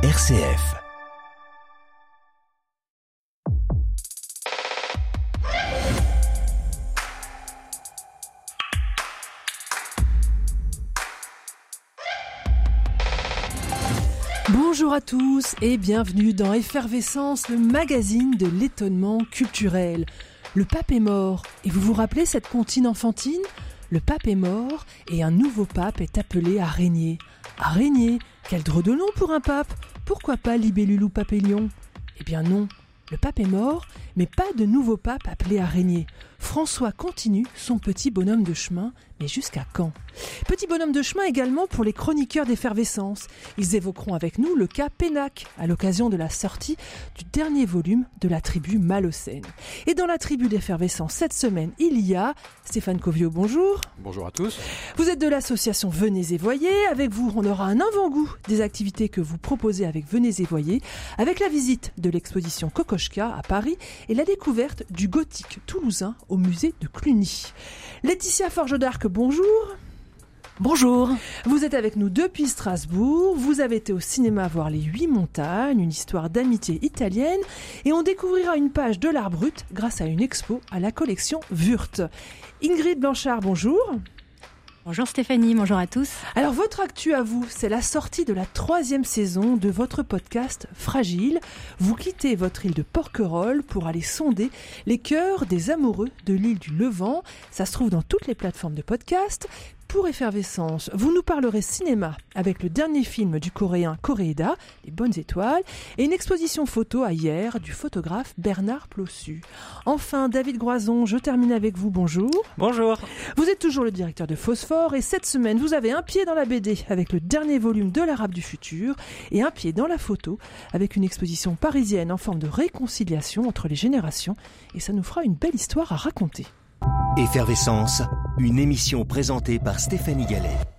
RCF. Bonjour à tous et bienvenue dans Effervescence, le magazine de l'étonnement culturel. Le pape est mort et vous vous rappelez cette comptine enfantine? Le pape est mort et un nouveau pape est appelé à régner. À régner? Quel drôle de nom pour un pape Pourquoi pas Libellulou Papélion Eh bien non, le pape est mort, mais pas de nouveau pape appelé à régner. François continue son petit bonhomme de chemin, mais jusqu'à quand? Petit bonhomme de chemin également pour les chroniqueurs d'effervescence. Ils évoqueront avec nous le cas Pénac, à l'occasion de la sortie du dernier volume de la tribu Malocène. Et dans la tribu d'effervescence cette semaine, il y a Stéphane Covio, bonjour. Bonjour à tous. Vous êtes de l'association Venez et Voyez. Avec vous, on aura un avant-goût des activités que vous proposez avec Venez et Voyez, avec la visite de l'exposition Kokoschka à Paris et la découverte du gothique toulousain au musée de Cluny. Laetitia Forge d'Arc, bonjour. Bonjour. Vous êtes avec nous depuis Strasbourg. Vous avez été au cinéma voir Les Huit Montagnes, une histoire d'amitié italienne. Et on découvrira une page de l'art brut grâce à une expo à la collection Wurt. Ingrid Blanchard, bonjour. Bonjour Stéphanie, bonjour à tous. Alors votre actu à vous, c'est la sortie de la troisième saison de votre podcast Fragile. Vous quittez votre île de Porquerolles pour aller sonder les cœurs des amoureux de l'île du Levant. Ça se trouve dans toutes les plateformes de podcast. Pour Effervescence, vous nous parlerez cinéma avec le dernier film du coréen Coréeda, Les Bonnes Étoiles, et une exposition photo à hier du photographe Bernard Plossu. Enfin, David Groison, je termine avec vous. Bonjour. Bonjour. Vous êtes toujours le directeur de Phosphore et cette semaine, vous avez un pied dans la BD avec le dernier volume de l'Arabe du futur et un pied dans la photo avec une exposition parisienne en forme de réconciliation entre les générations et ça nous fera une belle histoire à raconter. Effervescence, une émission présentée par Stéphanie Gallet.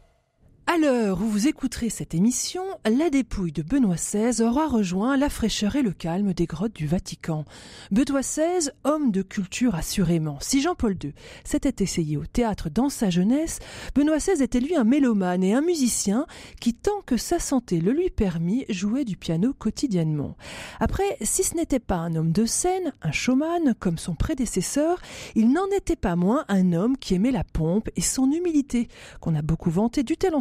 À l'heure où vous écouterez cette émission, la dépouille de Benoît XVI aura rejoint la fraîcheur et le calme des grottes du Vatican. Benoît XVI, homme de culture assurément. Si Jean-Paul II s'était essayé au théâtre dans sa jeunesse, Benoît XVI était lui un mélomane et un musicien qui, tant que sa santé le lui permit, jouait du piano quotidiennement. Après, si ce n'était pas un homme de scène, un showman comme son prédécesseur, il n'en était pas moins un homme qui aimait la pompe et son humilité, qu'on a beaucoup vanté du tel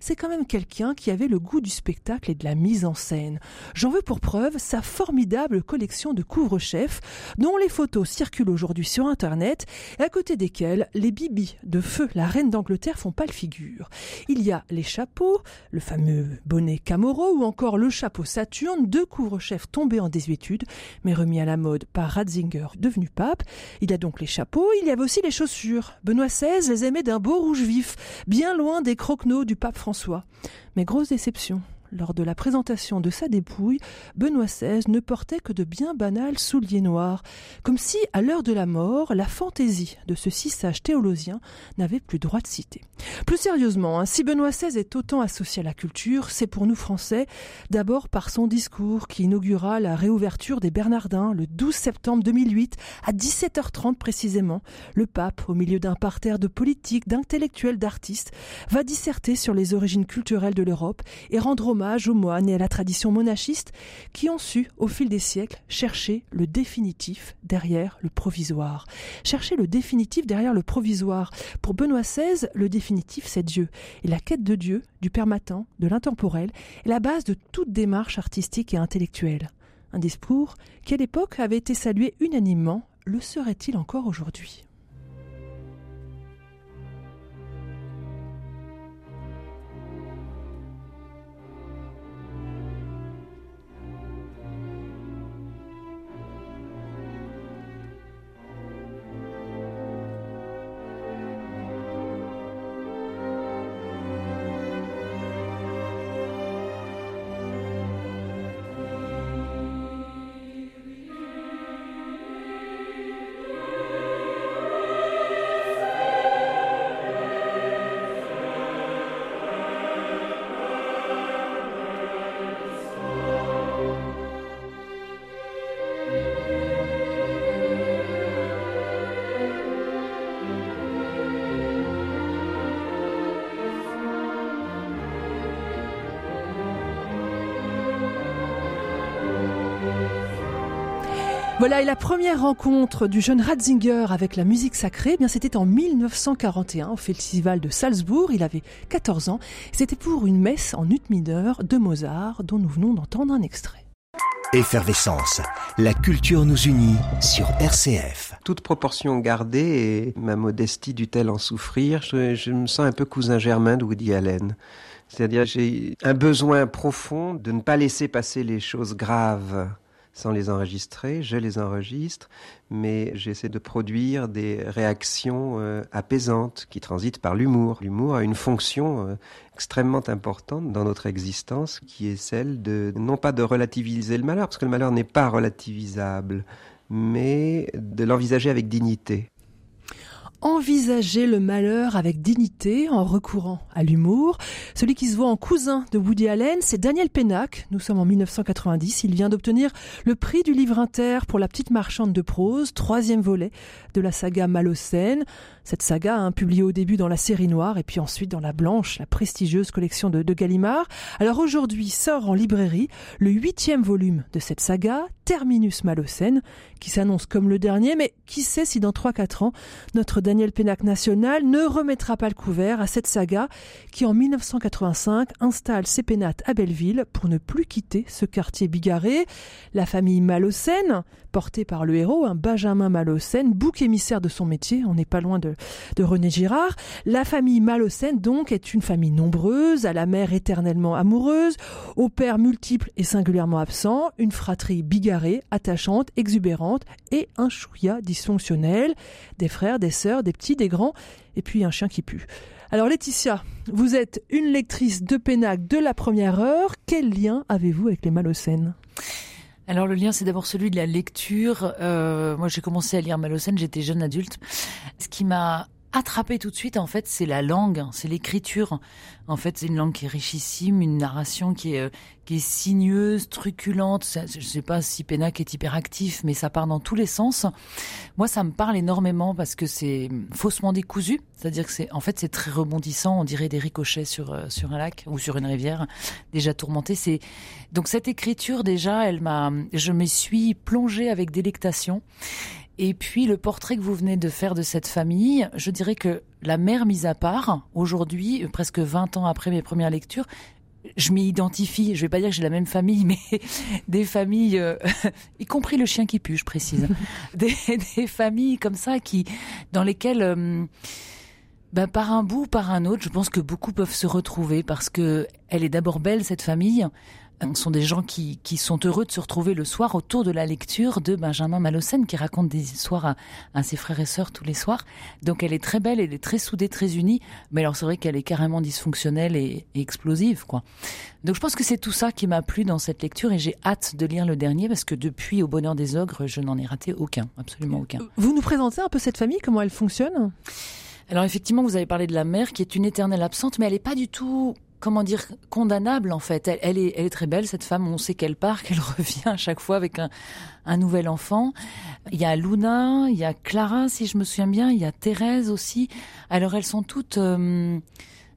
c'est quand même quelqu'un qui avait le goût du spectacle et de la mise en scène. J'en veux pour preuve sa formidable collection de couvre-chefs, dont les photos circulent aujourd'hui sur Internet, et à côté desquelles les bibis de feu la reine d'Angleterre font pas le figure. Il y a les chapeaux, le fameux bonnet Camoro ou encore le chapeau Saturne, deux couvre-chefs tombés en désuétude, mais remis à la mode par Ratzinger, devenu pape. Il y a donc les chapeaux, il y avait aussi les chaussures. Benoît XVI les aimait d'un beau rouge vif, bien loin des croque du pape François. Mais grosse déception, lors de la présentation de sa dépouille, Benoît XVI ne portait que de bien banals souliers noirs, comme si, à l'heure de la mort, la fantaisie de ce si sage théologien n'avait plus droit de citer. Plus sérieusement, hein, si Benoît XVI est autant associé à la culture, c'est pour nous Français, d'abord par son discours qui inaugura la réouverture des Bernardins le 12 septembre 2008, à 17h30 précisément. Le pape, au milieu d'un parterre de politiques, d'intellectuels, d'artistes, va disserter sur les origines culturelles de l'Europe et rendre hommage aux moines et à la tradition monachiste qui ont su, au fil des siècles, chercher le définitif derrière le provisoire. Chercher le définitif derrière le provisoire. Pour Benoît XVI, le définitif, c'est Dieu. Et la quête de Dieu, du permanent, de l'intemporel, est la base de toute démarche artistique et intellectuelle. Un discours qui, à l'époque, avait été salué unanimement, le serait-il encore aujourd'hui? Voilà, et la première rencontre du jeune Ratzinger avec la musique sacrée, eh bien c'était en 1941 au festival de Salzbourg. Il avait 14 ans. C'était pour une messe en ut mineur de Mozart, dont nous venons d'entendre un extrait. Effervescence, la culture nous unit sur RCF. Toute proportion gardée, et ma modestie dut-elle en souffrir, je, je me sens un peu cousin germain de Woody Allen. C'est-à-dire j'ai un besoin profond de ne pas laisser passer les choses graves sans les enregistrer, je les enregistre, mais j'essaie de produire des réactions euh, apaisantes qui transitent par l'humour. L'humour a une fonction euh, extrêmement importante dans notre existence qui est celle de non pas de relativiser le malheur, parce que le malheur n'est pas relativisable, mais de l'envisager avec dignité envisager le malheur avec dignité en recourant à l'humour. Celui qui se voit en cousin de Woody Allen, c'est Daniel Pennac. Nous sommes en 1990. Il vient d'obtenir le prix du livre inter pour La petite marchande de prose, troisième volet de la saga Malocène. Cette saga, hein, publiée au début dans la série noire et puis ensuite dans la blanche, la prestigieuse collection de, Gallimard. Alors aujourd'hui sort en librairie le huitième volume de cette saga, Terminus Malocène, qui s'annonce comme le dernier, mais qui sait si dans 3-4 ans, notre Daniel Pénac national ne remettra pas le couvert à cette saga qui en 1985 installe ses pénates à Belleville pour ne plus quitter ce quartier bigarré. La famille Malocène, portée par le héros, un Benjamin Malocène, bouc émissaire de son métier, on n'est pas loin de, de René Girard. La famille Malocène, donc, est une famille nombreuse, à la mère éternellement amoureuse, au père multiple et singulièrement absent, une fratrie bigarrée, attachante, exubérante et un chouïa dysfonctionnel, des frères, des sœurs, des petits, des grands, et puis un chien qui pue. Alors Laetitia, vous êtes une lectrice de Pénac de la première heure. Quel lien avez-vous avec les Malocènes? Alors le lien, c'est d'abord celui de la lecture. Euh, moi, j'ai commencé à lire Malocène, j'étais jeune adulte. Ce qui m'a attrapé tout de suite, en fait, c'est la langue, c'est l'écriture. En fait, c'est une langue qui est richissime, une narration qui est, euh, qui est sinueuse, truculente. Je sais pas si Pénac est hyperactif, mais ça part dans tous les sens. Moi, ça me parle énormément parce que c'est faussement décousu. C'est-à-dire que c'est, en fait, c'est très rebondissant. On dirait des ricochets sur, euh, sur un lac ou sur une rivière déjà tourmentée. C'est, donc cette écriture, déjà, elle m'a, je me suis plongée avec délectation. Et puis le portrait que vous venez de faire de cette famille, je dirais que la mère mise à part, aujourd'hui, presque 20 ans après mes premières lectures, je m'y identifie. Je vais pas dire que j'ai la même famille, mais des familles, euh, y compris le chien qui pue, je précise, des, des, familles comme ça qui, dans lesquelles, euh, ben, par un bout, par un autre, je pense que beaucoup peuvent se retrouver parce que elle est d'abord belle cette famille. Ce sont des gens qui, qui, sont heureux de se retrouver le soir autour de la lecture de Benjamin Malocène qui raconte des histoires à, à, ses frères et sœurs tous les soirs. Donc elle est très belle, elle est très soudée, très unie. Mais alors c'est vrai qu'elle est carrément dysfonctionnelle et, et, explosive, quoi. Donc je pense que c'est tout ça qui m'a plu dans cette lecture et j'ai hâte de lire le dernier parce que depuis Au bonheur des ogres, je n'en ai raté aucun, absolument aucun. Vous nous présentez un peu cette famille, comment elle fonctionne? Alors effectivement, vous avez parlé de la mère qui est une éternelle absente, mais elle n'est pas du tout comment dire condamnable en fait. Elle, est, elle est très belle cette femme. On sait qu'elle part, qu'elle revient à chaque fois avec un, un, nouvel enfant. Il y a Luna, il y a Clara si je me souviens bien, il y a Thérèse aussi. Alors elles sont toutes, euh,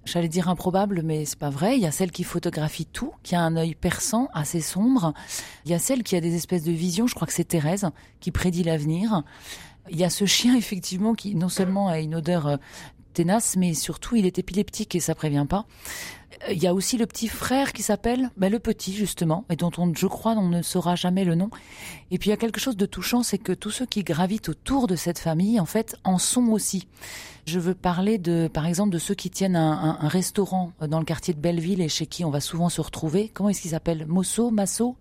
j'allais dire improbables, mais c'est pas vrai. Il y a celle qui photographie tout, qui a un œil perçant, assez sombre. Il y a celle qui a des espèces de visions. Je crois que c'est Thérèse qui prédit l'avenir. Il y a ce chien effectivement qui non seulement a une odeur ténace, mais surtout il est épileptique et ça prévient pas. Il y a aussi le petit frère qui s'appelle ben, le petit justement et dont on, je crois on ne saura jamais le nom. Et puis il y a quelque chose de touchant, c'est que tous ceux qui gravitent autour de cette famille en fait en sont aussi. Je veux parler de par exemple de ceux qui tiennent un, restaurant dans le quartier de Belleville et chez qui on va souvent se retrouver. Comment est-ce qu'ils s'appellent? Mosso, Masso?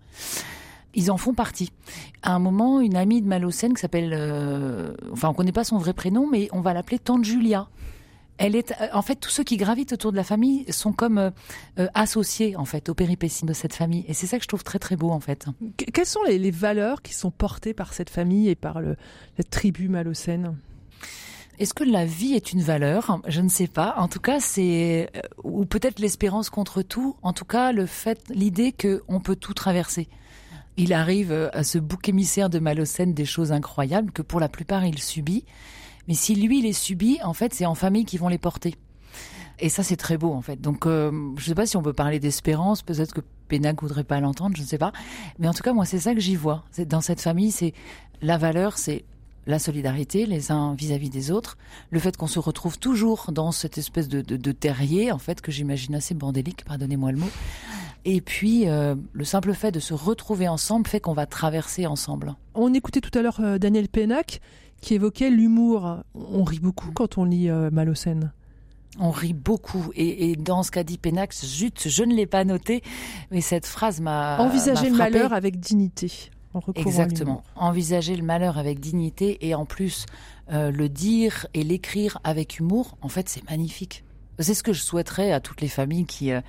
Ils en font partie. À un moment, une amie de Malocène qui s'appelle, euh, enfin, on connaît pas son vrai prénom, mais on va l'appeler Tante Julia. Elle est, euh, en fait, tous ceux qui gravitent autour de la famille sont comme euh, euh, associés en fait aux péripéties de cette famille, et c'est ça que je trouve très très beau en fait. quelles sont les, les, valeurs qui sont portées par cette famille et par le, la tribu malocène? Est-ce que la vie est une valeur? Je ne sais pas. En tout cas, c'est ou peut-être l'espérance contre tout. En tout cas, le fait, l'idée que on peut tout traverser. Il arrive à ce bouc émissaire de Malocène des choses incroyables que pour la plupart il subit mais si lui les subit, en fait, c'est en famille qu'ils vont les porter. Et ça, c'est très beau, en fait. Donc, euh, je ne sais pas si on peut parler d'espérance. Peut-être que Pénac voudrait pas l'entendre, je ne sais pas. Mais en tout cas, moi, c'est ça que j'y vois. C'est dans cette famille, c'est la valeur, c'est la solidarité les uns vis-à-vis des autres, le fait qu'on se retrouve toujours dans cette espèce de, terrier, en fait, que j'imagine assez bordélique, pardonnez-moi le mot. Et puis, euh, le simple fait de se retrouver ensemble fait qu'on va traverser ensemble. On écoutait tout à l'heure euh, Daniel Pénac qui évoquait l'humour. On rit beaucoup quand on lit euh, Malocène. On rit beaucoup. Et, dans ce qu'a dit Pénac, zut, je ne l'ai pas noté, mais cette phrase m'a. Envisager le malheur avec dignité. Exactement. Envisager le malheur avec dignité et en plus euh, le dire et l'écrire avec humour, en fait, c'est magnifique. C'est ce que je souhaiterais à toutes les familles qui, euh,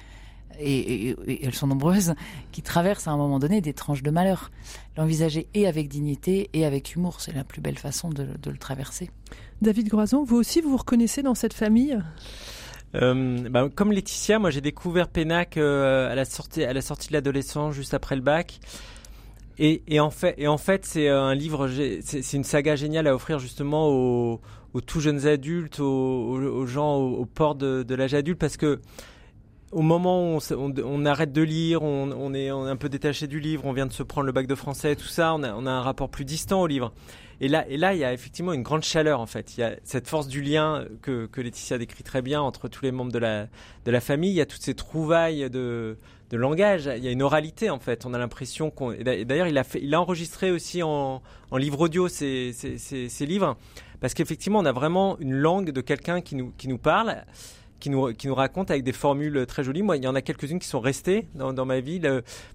et, elles sont nombreuses, qui traversent à un moment donné des tranches de malheur. L'envisager et avec dignité et avec humour, c'est la plus belle façon de, le traverser. David Groison, vous aussi, vous vous reconnaissez dans cette famille? Euh, bah, comme Laetitia, moi j'ai découvert Pénac à la sortie à la sortie de l'adolescence, juste après le bac. Et, en fait, et en fait, c'est euh, un livre, c'est une saga géniale à offrir justement aux, tout jeunes adultes, aux, gens au, port de, l'âge adulte, parce que au moment où on, arrête de lire, on, est, un peu détaché du livre, on vient de se prendre le bac de français, tout ça, on a, un rapport plus distant au livre. Et là, et là, il y a effectivement une grande chaleur en fait. Il y a cette force du lien que, Laetitia décrit très bien entre tous les membres de la, de la famille. Il y a toutes ces trouvailles de, de langage. Il y a une oralité en fait. On a l'impression qu'on. D'ailleurs, il a il a enregistré aussi en, en livre audio ces, livres parce qu'effectivement, on a vraiment une langue de quelqu'un qui nous, qui nous parle. Qui nous, qui nous raconte avec des formules très jolies. Moi, il y en a quelques-unes qui sont restées dans, dans ma vie.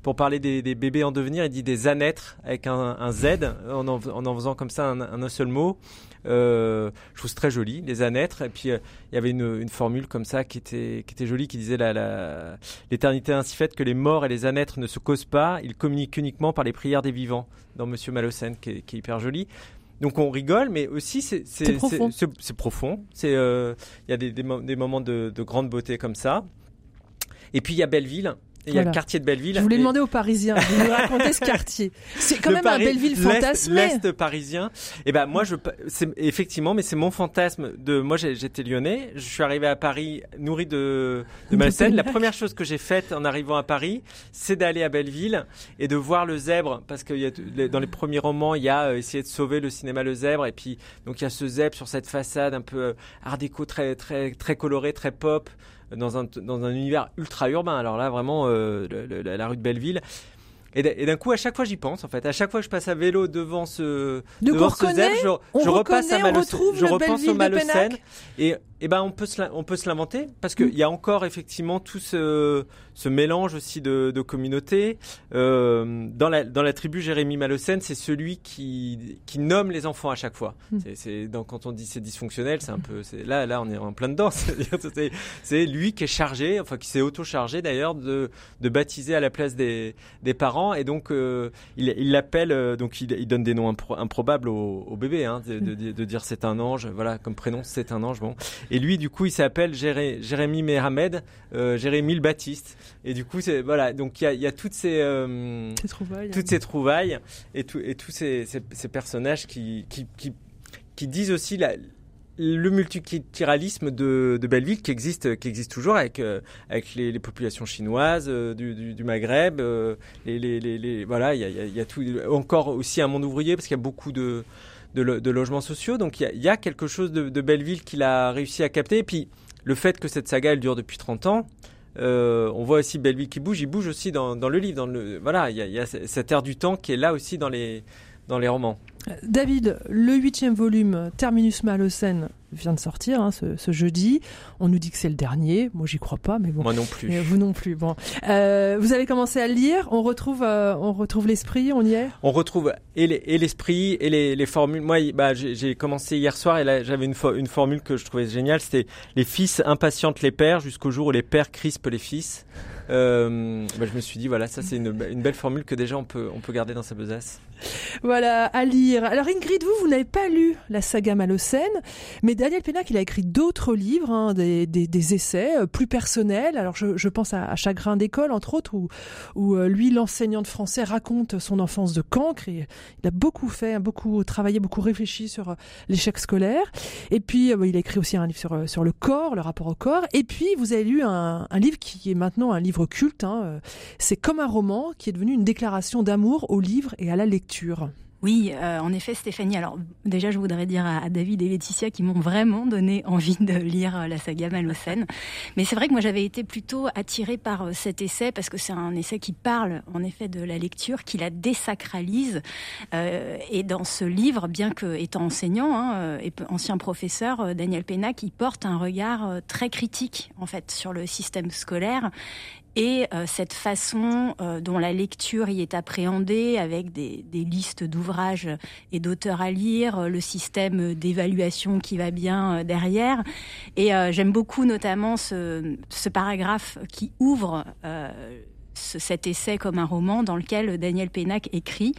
pour parler des, des, bébés en devenir, il dit des anêtres avec un, un Z, en en, en faisant comme ça un, un seul mot. Euh, je trouve très joli, les anêtres. Et puis euh, il y avait une, une, formule comme ça qui était, qui était jolie, qui disait l'éternité la, ainsi faite que les morts et les anêtres ne se causent pas, ils communiquent uniquement par les prières des vivants. Dans Monsieur Malocène, qui qui est hyper joli. Donc on rigole, mais aussi c'est profond. C'est profond. C'est euh, il y a des, des, des moments de, de, grande beauté comme ça. Et puis il y a Belleville il y a le quartier de Belleville. Je voulais demander aux Parisiens de nous raconter ce quartier. C'est quand même un Belleville fantasmé. L'Est parisien. Et eh ben moi, je, effectivement, mais c'est mon fantasme de. Moi, j'étais lyonnais. Je suis arrivé à Paris nourri de, de Malsaine. La première chose que j'ai faite en arrivant à Paris, c'est d'aller à Belleville et de voir le zèbre, parce que y a, dans les premiers romans, il y a euh, essayé de sauver le cinéma le zèbre, et puis donc il y a ce zèbre sur cette façade un peu euh, art déco, très très très coloré, très pop dans un, dans un univers ultra urbain. Alors là, vraiment, euh, la, rue de Belleville. Et d'un coup, à chaque fois, j'y pense. En fait, à chaque fois que je passe à vélo devant ce, devant ce je, je repasse à Malocène. Je repense au Malocène. Et, et ben, on peut se, on peut se l'inventer parce qu'il mm. y a encore effectivement tout ce, ce mélange aussi de, de communautés. Euh, dans, la, dans la tribu Jérémy Malocène, c'est celui qui, qui nomme les enfants à chaque fois. Mm. C'est, quand on dit c'est dysfonctionnel, c'est un peu. Là, là, on est en plein dedans. C'est lui qui est chargé, enfin qui s'est auto-chargé d'ailleurs de, de baptiser à la place des, des parents. Et donc, euh, il l'appelle, euh, donc il, il, donne des noms improbables au, au bébé, hein, de, de, de, dire c'est un ange, voilà, comme prénom, c'est un ange. Bon. Et lui, du coup, il s'appelle Jérémy Mehamed, euh, Jérémy le Baptiste. Et du coup, c'est voilà. Donc il y a, y a, toutes ces, euh, trouvailles, toutes ces trouvailles et, tout, et tous ces, ces, personnages qui, qui, qui, qui, disent aussi la, le multiculturalisme de, Belleville qui existe, qui existe toujours avec, euh, les, populations chinoises euh, du, Maghreb. Voilà, il y a, tout. Encore aussi un monde ouvrier parce qu'il y a beaucoup de, logements sociaux. Donc il y a, quelque chose de, Belleville qu'il a réussi à capter. Et puis le fait que cette saga dure depuis 30 ans, euh, on voit aussi Belleville qui bouge, il bouge aussi dans, le livre. Voilà, il y, a, cette ère du temps qui est là aussi dans les romans. David, le huitième volume, Terminus Malocène, vient de sortir hein, ce, jeudi. On nous dit que c'est le dernier. Moi, j'y crois pas, mais bon. Moi non plus. vous non plus. Bon, euh, vous avez commencé à le lire. On retrouve, euh, on retrouve l'esprit. On y est? On retrouve et l'esprit et, les, les, formules. Moi, bah, j'ai commencé hier soir et là, j'avais une, une formule que je trouvais géniale. C'était les fils impatientent les pères jusqu'au jour où les pères crispent les fils. Euh, bah, je me suis dit, voilà, ça c'est une, belle formule que déjà on peut, garder dans sa besace. Voilà, à lire. Alors Ingrid, vous, vous n'avez pas lu la saga Malocène, mais Daniel Pénac, il a écrit d'autres livres, hein, des, essais euh, plus personnels. Alors je, pense à, Chagrin d'école, entre autres, où, euh, lui, l'enseignant de français, raconte son enfance de cancre. Il a beaucoup fait, hein, beaucoup travaillé, beaucoup réfléchi sur l'échec scolaire. Et puis, il a écrit aussi un livre sur, le corps, le rapport au corps. Et puis, vous avez lu un livre qui est maintenant un livre culte. Hein, c'est comme un roman qui est devenu une déclaration d'amour au livre et à la lecture. Oui, euh, en effet, Stéphanie. Alors déjà, je voudrais dire à, David et Laetitia qui m'ont vraiment donné envie de lire euh, la saga Malocène. Mais c'est vrai que moi, j'avais été plutôt attirée par euh, cet essai parce que c'est un essai qui parle, en effet, de la lecture, qui la désacralise. Euh, et dans ce livre, bien que étant enseignant hein, et ancien professeur, Daniel Pénac, il porte un regard très critique, en fait, sur le système scolaire et euh, cette façon euh, dont la lecture y est appréhendée avec des, des listes d'ouvrages et d'auteurs à lire, euh, le système d'évaluation qui va bien derrière. Et j'aime beaucoup notamment ce, ce, paragraphe qui ouvre ce, cet essai comme un roman dans lequel Daniel Pénac écrit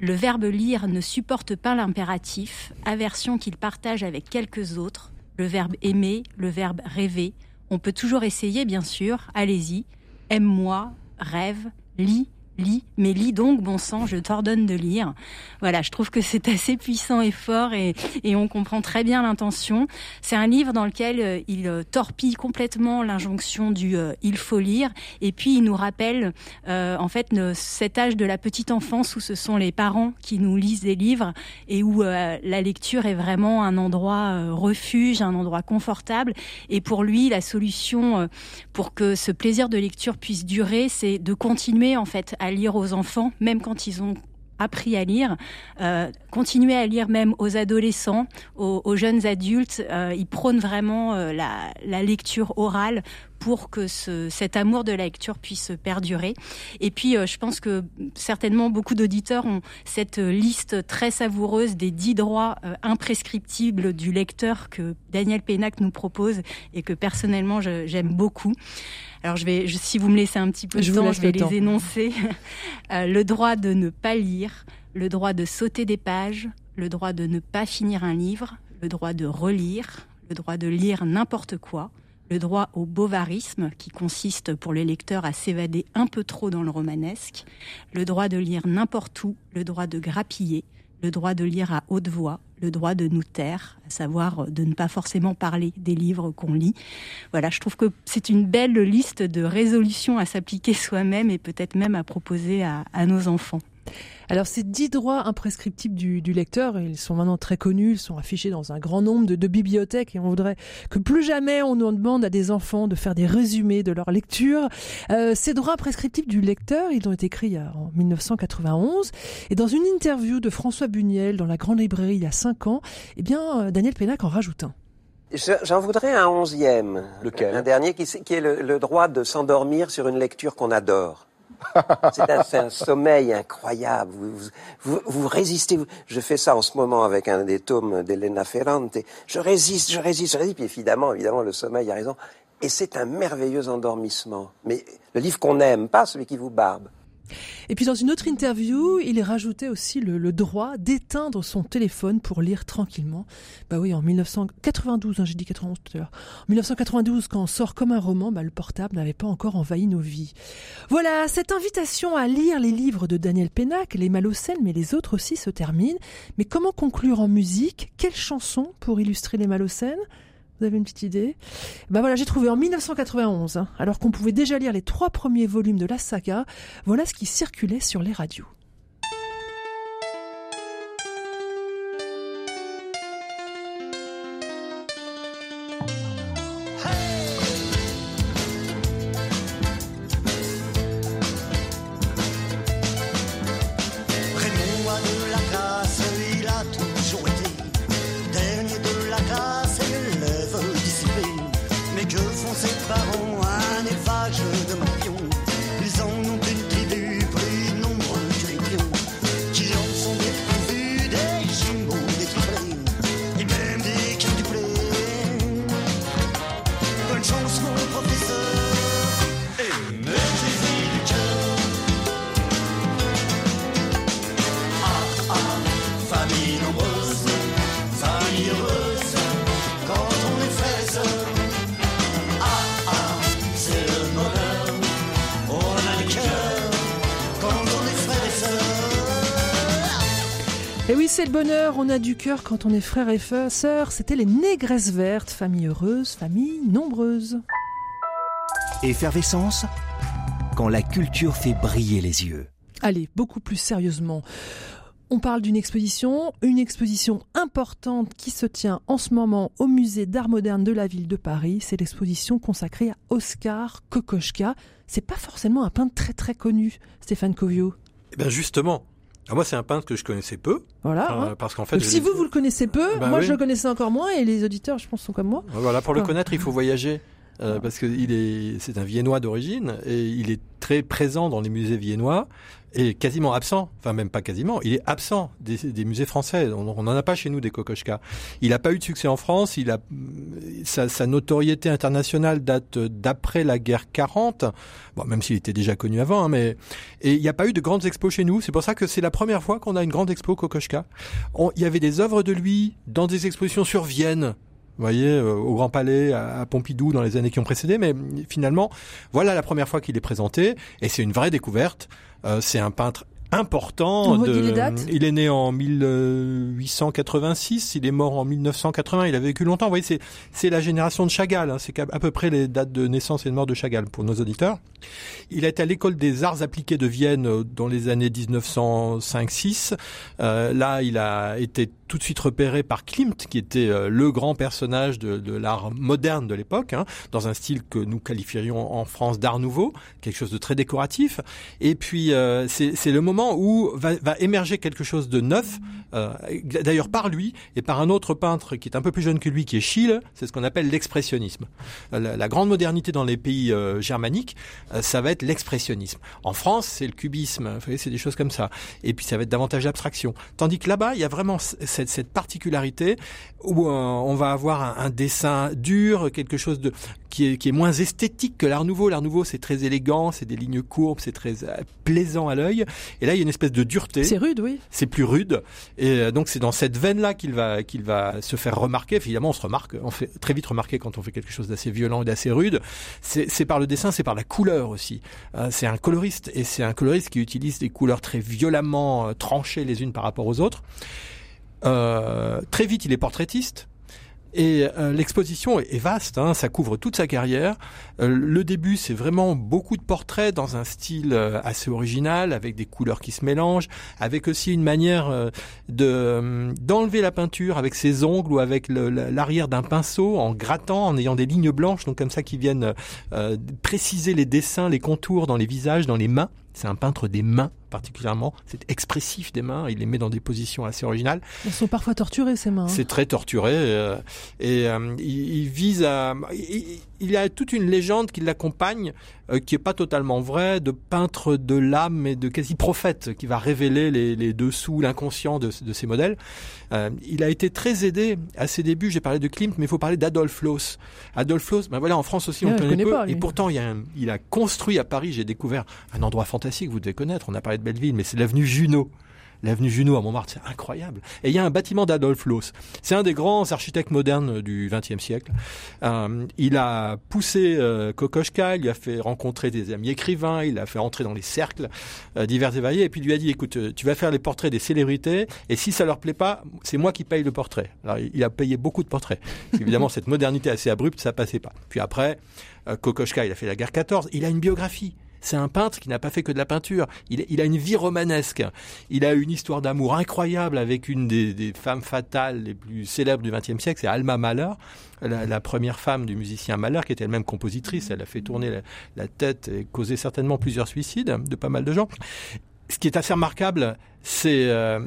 le verbe lire ne supporte pas l'impératif, aversion qu'il partage avec quelques autres, le verbe aimer, le verbe rêver. On peut toujours essayer, bien sûr, allez-y, aime-moi, rêve, lis, lis, mais lis donc, bon sang, je t'ordonne de lire. Voilà, je trouve que c'est assez puissant et fort et, et on comprend très bien l'intention. C'est un livre dans lequel euh, il euh, torpille complètement l'injonction du euh, il faut lire et puis il nous rappelle en fait cet âge de la petite enfance où ce sont les parents qui nous lisent des livres et où la lecture est vraiment un endroit refuge, un endroit confortable. Et pour lui, la solution pour que ce plaisir de lecture puisse durer, c'est de continuer en fait à lire aux enfants, même quand ils ont appris à lire, euh, continuer à lire même aux adolescents, aux, jeunes adultes. Euh, ils prônent vraiment euh, la, lecture orale pour que ce, cet amour de la lecture puisse perdurer. Et puis, je pense que certainement beaucoup d'auditeurs ont cette liste très savoureuse des dix droits imprescriptibles du lecteur que Daniel Pénac nous propose et que personnellement j'aime beaucoup. Alors je vais, je, si vous me laissez un petit peu de temps, je vais les temps. énoncer. euh, le droit de ne pas lire, le droit de sauter des pages, le droit de ne pas finir un livre, le droit de relire, le droit de lire n'importe quoi, le droit au bovarisme, qui consiste pour les lecteurs à s'évader un peu trop dans le romanesque, le droit de lire n'importe où, le droit de grappiller, le droit de lire à haute voix, le droit de nous taire, à savoir de ne pas forcément parler des livres qu'on lit. Voilà, je trouve que c'est une belle liste de résolutions à s'appliquer soi-même et peut-être même à proposer à, à nos enfants. Alors ces dix droits imprescriptibles du, du, lecteur, ils sont maintenant très connus, ils sont affichés dans un grand nombre de, de, bibliothèques et on voudrait que plus jamais on nous demande à des enfants de faire des résumés de leur lecture. Euh, ces droits imprescriptibles du lecteur, ils ont été écrits en 1991 et dans une interview de François Buniel dans la Grande Librairie il y a cinq ans, eh bien Daniel Pénac en rajoute un. J'en voudrais un onzième. Lequel? Un dernier qui, qui est le, le droit de s'endormir sur une lecture qu'on adore. C'est un, sommeil incroyable. Vous, vous, résistez. Je fais ça en ce moment avec un des tomes d'Elena Ferrante. Je résiste, je résiste, je résiste. Puis évidemment, évidemment, le sommeil a raison. Et c'est un merveilleux endormissement. Mais le livre qu'on aime, pas celui qui vous barbe. Et puis dans une autre interview, il rajoutait aussi le, droit d'éteindre son téléphone pour lire tranquillement. Bah oui, en 1992, hein, j'ai dit 91 tout à l'heure. En 1992, quand on sort comme un roman, bah, le portable n'avait pas encore envahi nos vies. Voilà, cette invitation à lire les livres de Daniel Pénac, les Malocènes, mais les autres aussi se termine. Mais comment conclure en musique? Quelle chanson pour illustrer les Malocènes? Vous avez une petite idée? Ben voilà, j'ai trouvé en 1991, hein, alors qu'on pouvait déjà lire les trois premiers volumes de la saga, voilà ce qui circulait sur les radios. Bonheur, on a du cœur quand on est frère et sœur. C'était les négresses vertes, famille heureuse, famille nombreuse. Effervescence quand la culture fait briller les yeux. Allez, beaucoup plus sérieusement. On parle d'une exposition, une exposition importante qui se tient en ce moment au musée d'art moderne de la ville de Paris. C'est l'exposition consacrée à Oscar Kokoschka. C'est pas forcément un peintre très très connu, Stéphane Covio. Eh bien justement, ah, moi, c'est un peintre que je connaissais peu. Voilà. Parce qu'en fait, Donc, si vous, vous le connaissez peu, Bah moi oui. je le connaissais encore moins et les auditeurs, je pense, sont comme moi. Voilà, pour le Ah. connaître, il faut voyager. euh, parce que il est, c'est un Viennois d'origine et il est très présent dans les musées viennois et quasiment absent, enfin même pas quasiment, il est absent des, musées français. On n'en a pas chez nous des Kokoschka. Il n'a pas eu de succès en France. Il a sa, sa notoriété internationale date d'après la guerre 40. Bon, même s'il était déjà connu avant, hein, mais et il n'y a pas eu de grandes expos chez nous. C'est pour ça que c'est la première fois qu'on a une grande expo Kokoschka. Il y avait des œuvres de lui dans des expositions sur Vienne. Vous voyez, euh, au Grand Palais, à, à Pompidou, dans les années qui ont précédé, mais finalement, voilà la première fois qu'il est présenté, et c'est une vraie découverte. Euh, c'est un peintre important. Redit les dates? Il est né en 1886, il est mort en 1980, il a vécu longtemps. Vous voyez, c'est c'est la génération de Chagall, hein, c'est à peu près les dates de naissance et de mort de Chagall pour nos auditeurs. Il a été à l'école des arts appliqués de Vienne euh, dans les années 1905-6. Euh, là, il a été tout de suite repéré par Klimt, qui était euh, le grand personnage de, de l'art moderne de l'époque, hein, dans un style que nous qualifierions en France d'art nouveau, quelque chose de très décoratif. Et puis, euh, c'est le moment où va, va émerger quelque chose de neuf, euh, d'ailleurs par lui et par un autre peintre qui est un peu plus jeune que lui, qui est Schiele. C'est ce qu'on appelle l'expressionnisme. La, la grande modernité dans les pays euh, germaniques, euh, ça va être l'expressionnisme. En France, c'est le cubisme. Vous voyez, c'est des choses comme ça. Et puis, ça va être davantage l'abstraction. Tandis que là-bas, il y a vraiment cette, cette particularité où euh, on va avoir un, un dessin dur, quelque chose de qui est, qui est moins esthétique que l'art nouveau. L'art nouveau, c'est très élégant, c'est des lignes courbes, c'est très euh, plaisant à l'œil. Et là, il y a une espèce de dureté. C'est rude, oui. c'est plus rude. Et euh, donc c'est dans cette veine là qu'il va qu'il va se faire remarquer. Évidemment on se remarque on fait très vite remarquer quand on fait quelque chose d'assez violent et d'assez rude. C'est par le dessin c'est par la couleur aussi. Euh, c'est un coloriste. Et c'est un coloriste qui utilise des couleurs très violemment tranchées les unes par rapport aux autres Euh, très vite il est portraitiste et euh, l'exposition est, vaste, hein, ça couvre toute sa carrière. Euh, le début, c'est vraiment beaucoup de portraits dans un style euh, assez original, avec des couleurs qui se mélangent, avec aussi une manière de euh, d'enlever la peinture avec ses ongles ou avec l'arrière d'un pinceau, en grattant, en ayant des lignes blanches, donc comme ça qui viennent préciser les dessins, les contours dans les visages, dans les mains. C'est un peintre des mains particulièrement. C'est expressif des mains. Il les met dans des positions assez originales. Elles sont parfois torturées, ces mains. hein. C'est très torturé euh, et euh, il, il vise à. Il, il y a toute une légende qui l'accompagne, euh, qui est pas totalement vraie, de peintre de l'âme et de quasi prophète qui va révéler les, les dessous, l'inconscient de, de ces modèles. Il a été très aidé à ses débuts. J'ai parlé de Klimt, mais il faut parler d'Adolf Loos. Adolf Loos, ben voilà, en France aussi on Ouais, le je connaît peu, pas, et pourtant il, y a un- il a construit à Paris. J'ai découvert un endroit fantastique. Vous devez connaître. On a parlé de Belleville, mais c'est l'avenue Junot. L'avenue Junot à Montmartre, c'est incroyable. Et il y a un bâtiment d'Adolf Loos. C'est un des grands architectes modernes du XXe siècle. Euh, il a poussé euh, Kokoschka, il lui a fait rencontrer des amis écrivains, il l'a fait entrer dans les cercles euh, divers et variés, et puis il lui a dit, écoute, tu vas faire les portraits des célébrités, et si ça leur plaît pas, c'est moi qui paye le portrait. Alors il a payé beaucoup de portraits. Parce qu'évidemment, cette modernité assez abrupte, ça passait pas. Puis après, Kokoschka, il a fait la guerre 14, il a une biographie. C'est un peintre qui n'a pas fait que de la peinture. Il, a une vie romanesque. Il a une histoire d'amour incroyable avec une des, femmes fatales les plus célèbres du XXe siècle, c'est Alma Mahler, la, la première femme du musicien Mahler, qui était elle-même compositrice. Elle a fait tourner la, la tête et causé certainement plusieurs suicides de pas mal de gens. Ce qui est assez remarquable, c'est euh,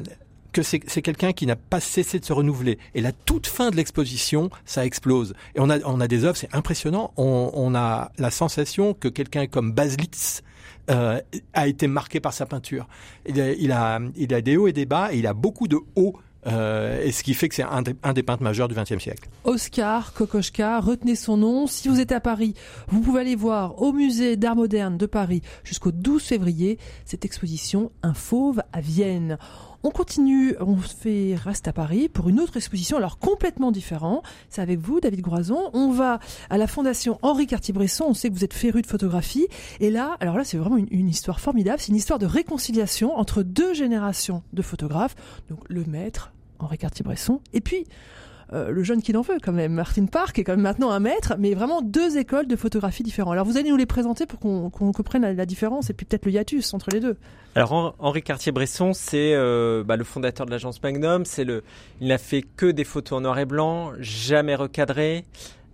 que c'est quelqu'un qui n'a pas cessé de se renouveler. Et la toute fin de l'exposition, ça explose. Et on a, on a des œuvres, c'est impressionnant. On, on a la sensation que quelqu'un comme Baslitz euh, a été marqué par sa peinture. Il a, il a, des hauts et des bas, et il a beaucoup de hauts. Euh, et ce qui fait que c'est un, un des peintres majeurs du XXe siècle. Oscar Kokoschka, retenez son nom. Si vous êtes à Paris, vous pouvez aller voir au musée d'art moderne de Paris jusqu'au 12 février cette exposition Un fauve à Vienne. On continue, on fait reste à Paris pour une autre exposition, alors complètement différent. C'est avec vous, David Groison. On va à la Fondation Henri Cartier-Bresson. On sait que vous êtes féru de photographie. Et là, alors là, c'est vraiment une, une histoire formidable. C'est une histoire de réconciliation entre deux générations de photographes. Donc le maître, Henri Cartier-Bresson, et puis euh, le jeune qui en veut quand même. Martin Park est quand même maintenant un maître, mais vraiment deux écoles de photographie différentes. Alors vous allez nous les présenter pour qu'on comprenne la, différence et puis peut-être le hiatus entre les deux. Alors Henri Cartier-Bresson, c'est euh, bah, le fondateur de l'agence Magnum. C'est le, il n'a fait que des photos en noir et blanc, jamais recadrées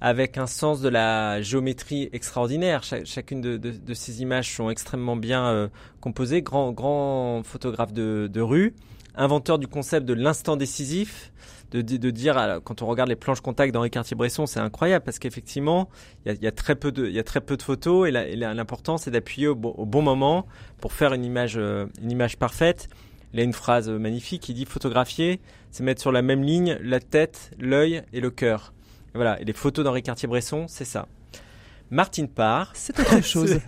avec un sens de la géométrie extraordinaire. chacune de, ces images sont extrêmement bien euh, composées. Grand, grand photographe de, rue, inventeur du concept de l'instant décisif de, dire quand on regarde les planches contact d'Henri Cartier-Bresson, c'est incroyable parce qu'effectivement, il y, y a, très peu de, y a photos et l'important c'est d'appuyer au, bon moment pour faire une image, euh, une image parfaite. Il a une phrase magnifique. Il dit photographier, c'est mettre sur la même ligne la tête, l'œil et le cœur. voilà. Et les photos d'Henri Cartier-Bresson, c'est ça. Martine Parr. C'est autre chose.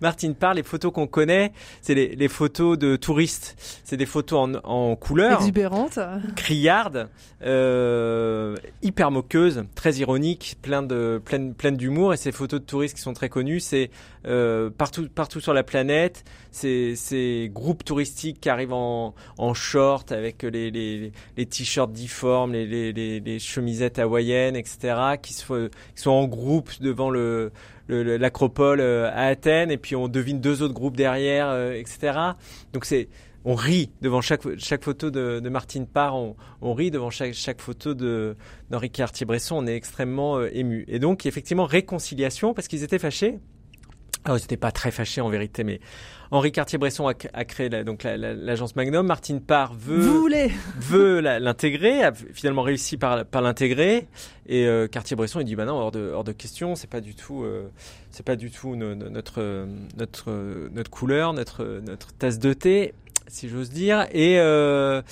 Martine Parr, les photos qu'on connaît, c'est les, les, photos de touristes. C'est des photos en, en couleur. Exubérantes. Criardes, euh, hyper moqueuses, très ironiques, plein de, plein, plein d'humour. Et ces photos de touristes qui sont très connues, c'est euh, partout, partout sur la planète. Ces groupes touristiques qui arrivent en, en short avec les, t-shirts difformes, les, chemisettes hawaïennes, etc., qui, sont en groupe devant le l'acropole euh, à Athènes, et puis on devine deux autres groupes derrière, euh, etc. Donc c'est on rit devant chaque, chaque photo de, Martine Parr, on, rit devant chaque, chaque photo d'Henri Cartier-Bresson, on est extrêmement ému. Et donc effectivement réconciliation parce qu'ils étaient fâchés. Alors ils n'étaient pas très fâchés en vérité, mais Henri Cartier-Bresson a, a, créé la, donc l'agence la, Magnum. Martine Parr veut veut l'intégrer, a finalement réussi par, par l'intégrer. Et euh, Cartier-Bresson il dit bah non hors de hors de question, c'est pas du tout euh, c'est pas du tout no, no, notre notre notre couleur, notre notre tasse de thé si j'ose dire. Et, euh,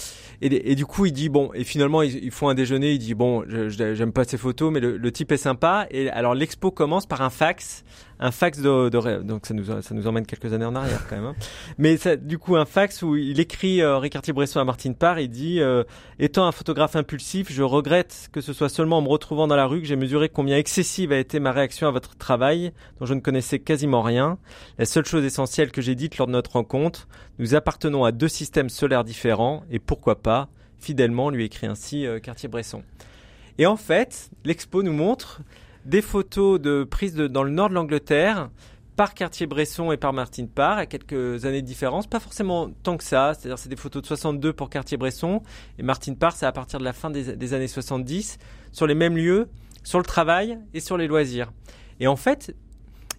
et, et, du coup, il dit bon. Et finalement, ils, ils font un déjeuner. Il dit bon, j'aime pas ces photos, mais le, le, type est sympa. Et alors, l'expo commence par un fax, un fax de, de donc ça nous ça nous emmène quelques années en arrière quand même. Hein. Mais ça, du coup, un fax où il écrit euh, Bresson à Martine Parr. Il dit euh, étant un photographe impulsif, je regrette que ce soit seulement en me retrouvant dans la rue que j'ai mesuré combien excessive a été ma réaction à votre travail, dont je ne connaissais quasiment rien. La seule chose essentielle que j'ai dite lors de notre rencontre, nous appartenons à deux systèmes solaires différents et pourquoi pas, fidèlement, lui écrit ainsi euh, Cartier-Bresson. Et en fait, l'expo nous montre des photos de prises dans le nord de l'Angleterre par Cartier-Bresson et par Martine Parr à quelques années de différence, pas forcément tant que ça, c'est-à-dire c'est des photos de 62 pour Cartier-Bresson et Martine Parr c'est à partir de la fin des, des années 70 sur les mêmes lieux, sur le travail et sur les loisirs. Et en fait,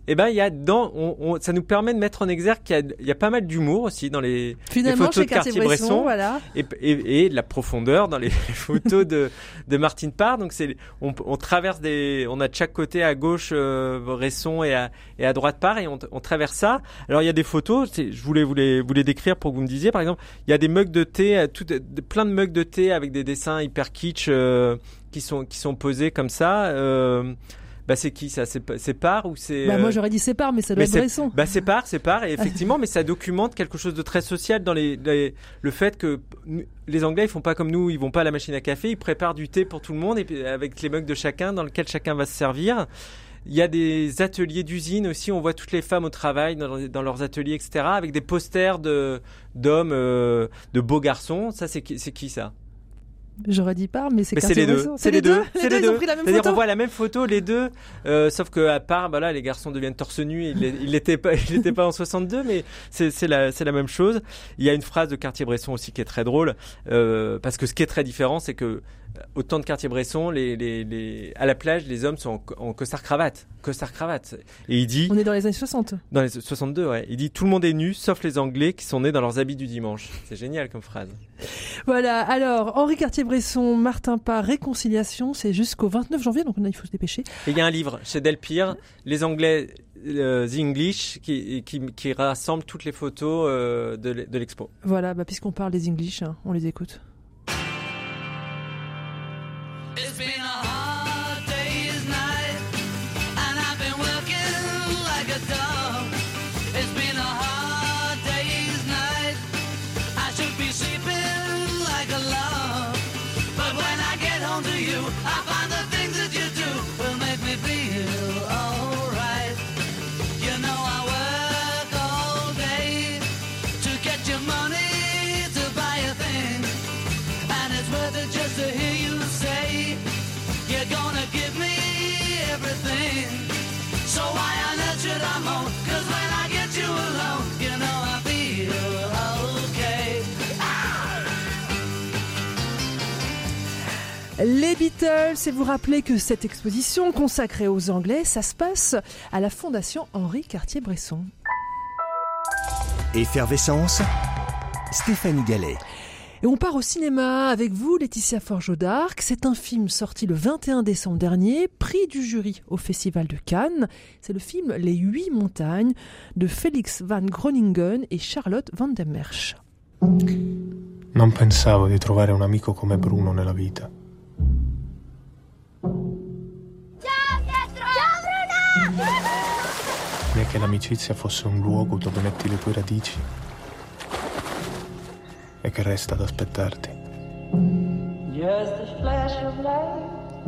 eh ben il y a dans on, on, ça nous permet de mettre en exergue qu'il y, y, a pas mal d'humour aussi dans les, les photos de Cartier-Bresson voilà. et, et, et, de la profondeur dans les photos de, de Martine Parr. Donc c'est on, on, traverse des on a de chaque côté à gauche euh, Bresson et à, et à droite Parr et on, on traverse ça. Alors il y a des photos je voulais vous les, vous les décrire pour que vous me disiez. Par exemple il y a des mugs de thé euh, tout, plein de mugs de thé avec des dessins hyper kitsch euh, qui sont qui sont posés comme ça euh, bah c'est qui ça? C'est Par ou c'est bah, moi j'aurais dit c'est Par mais ça doit être Bresson. Bah c'est Par, c'est Par et effectivement mais ça documente quelque chose de très social dans les, les, le fait que les Anglais ils font pas comme nous, ils vont pas à la machine à café, ils préparent du thé pour tout le monde et avec les mugs de chacun dans lequel chacun va se servir. Il y a des ateliers d'usine aussi. On voit toutes les femmes au travail dans, dans leurs ateliers, etc. Avec des posters de d'hommes, euh, de beaux garçons. Ça, c'est qui, c'est qui ça? J'aurais dit pas, mais c'est les deux. C'est les deux. C'est les deux. C'est-à-dire on voit la même photo les deux, euh, sauf que à part, bah là, les garçons deviennent torse nu. Il n'était pas, il était pas en 62, mais c'est la, c'est la même chose. Il y a une phrase de Cartier-Bresson aussi qui est très drôle, euh, parce que ce qui est très différent, c'est que au temps de Cartier-Bresson, les, les, les, à la plage, les hommes sont en, en costard cravate, costard cravate. Et il dit. On est dans les années 60. Dans les 62, ouais. Il dit tout le monde est nu, sauf les Anglais qui sont nés dans leurs habits du dimanche. C'est génial comme phrase. Voilà. Alors, Henri Cartier-Bresson, Martin Parr, Réconciliation, c'est jusqu'au 29 janvier, donc il faut se dépêcher. Et il y a un livre chez Delpire, les Anglais, euh, The English, qui, qui, qui, rassemble toutes les photos euh, de, de l'expo. Voilà, bah, puisqu'on parle des English, hein, on les écoute. It's been a Beatles, et vous rappelez que cette exposition consacrée aux Anglais, ça se passe à la Fondation Henri Cartier-Bresson. Effervescence, Stéphanie Gallet. Et on part au cinéma avec vous, Laetitia Forgeau d'Arc. C'est un film sorti le 21 décembre dernier, prix du jury au Festival de Cannes. C'est le film Les Huit Montagnes de Félix van Groningen et Charlotte van der Merch. Non pensavo di trovare un amico come Bruno nella vita. Né che l'amicizia fosse un luogo dove metti le tue radici e che resta ad aspettarti. Just a flash of light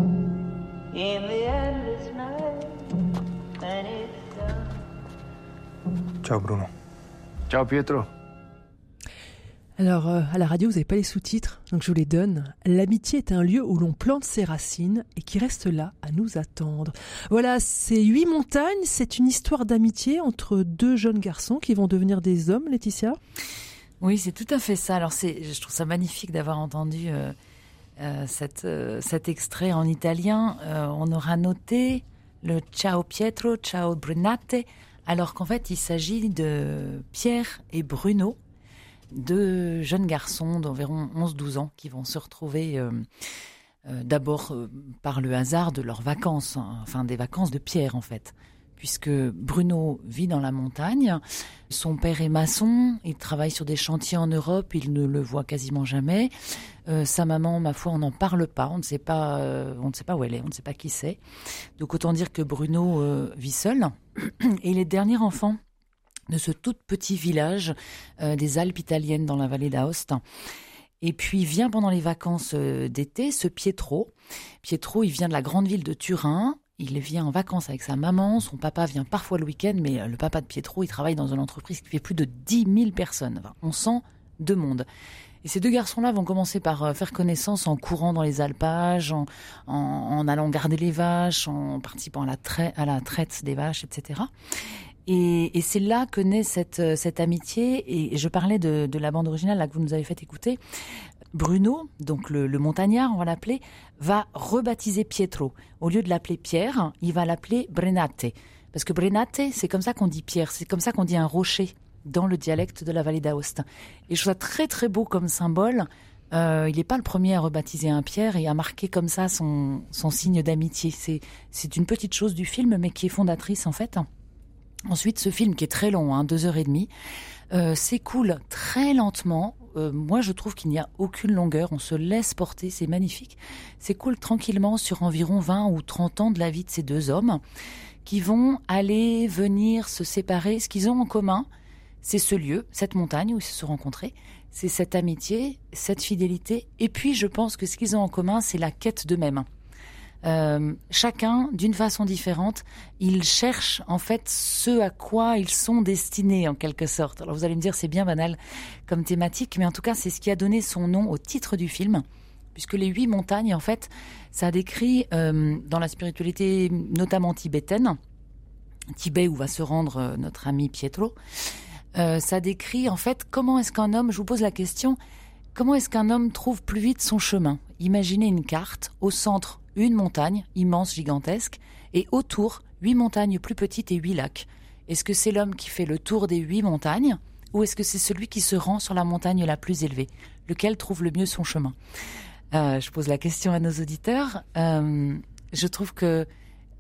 in the endless night, and it's done. Ciao Bruno. Ciao Pietro. Alors, euh, à la radio, vous n'avez pas les sous-titres, donc je vous les donne. L'amitié est un lieu où l'on plante ses racines et qui reste là à nous attendre. Voilà, ces huit montagnes, c'est une histoire d'amitié entre deux jeunes garçons qui vont devenir des hommes, Laetitia? Oui, c'est tout à fait ça. Alors, c'est, je trouve ça magnifique d'avoir entendu euh, euh, cet extrait en italien. On aura noté le Ciao Pietro, Ciao Brunate, alors qu'en fait, il s'agit de Pierre et Bruno, deux jeunes garçons d'environ 11-12 ans qui vont se retrouver euh, euh, d'abord euh, par le hasard de leurs vacances, hein, enfin des vacances de Pierre en fait. Puisque Bruno vit dans la montagne, son père est maçon, il travaille sur des chantiers en Europe, il ne le voit quasiment jamais. Sa maman, ma foi, on n'en parle pas, on ne sait pas, on ne sait pas où elle est, on ne sait pas qui c'est. Donc autant dire que Bruno vit seul et il est le dernier enfant de ce tout petit village euh, des Alpes italiennes dans la vallée d'Aoste. Et puis vient pendant les vacances euh, d'été ce Pietro. Pietro, il vient de la grande ville de Turin. Il vient en vacances avec sa maman. Son papa vient parfois le week-end, mais euh, le papa de Pietro, il travaille dans une entreprise qui fait plus de 10 000 personnes. On sent deux mondes. Et ces deux garçons-là vont commencer par faire connaissance en courant dans les alpages, en, allant garder les vaches, en participant à la traite des vaches, etc. Et, c'est là que naît cette, euh, amitié. Et je parlais de, la bande originale que vous nous avez fait écouter. Bruno, donc le, montagnard, on va l'appeler, va rebaptiser Pietro. Au lieu de l'appeler Pierre, il va l'appeler Brenate. Parce que Brenate, c'est comme ça qu'on dit Pierre, c'est comme ça qu'on dit un rocher dans le dialecte de la vallée d'Aoste. Et je trouve ça très très beau comme symbole. Euh, il n'est pas le premier à rebaptiser un Pierre et à marquer comme ça son, signe d'amitié. C'est une petite chose du film, mais qui est fondatrice en fait. Ensuite, ce film qui est très long, hein, deux heures et demie, euh, s'écoule très lentement. Euh, moi, je trouve qu'il n'y a aucune longueur. On se laisse porter, c'est magnifique. S'écoule tranquillement sur environ 20 ou 30 ans de la vie de ces deux hommes qui vont aller, venir, se séparer. Ce qu'ils ont en commun, c'est ce lieu, cette montagne où ils se sont rencontrés. C'est cette amitié, cette fidélité. Et puis, je pense que ce qu'ils ont en commun, c'est la quête d'eux-mêmes. Euh, chacun, d'une façon différente, ils cherchent en fait ce à quoi ils sont destinés en quelque sorte. Alors vous allez me dire c'est bien banal comme thématique, mais en tout cas c'est ce qui a donné son nom au titre du film, puisque les huit montagnes en fait, ça décrit euh, dans la spiritualité notamment tibétaine, Tibet où va se rendre euh, notre ami Pietro, ça décrit en fait comment est-ce qu'un homme, je vous pose la question, comment est-ce qu'un homme trouve plus vite son chemin? Imaginez une carte, au centre une montagne immense, gigantesque, et autour huit montagnes plus petites et huit lacs. Est-ce que c'est l'homme qui fait le tour des huit montagnes ou est-ce que c'est celui qui se rend sur la montagne la plus élevée? Lequel trouve le mieux son chemin? Euh, Je pose la question à nos auditeurs. Euh, je trouve que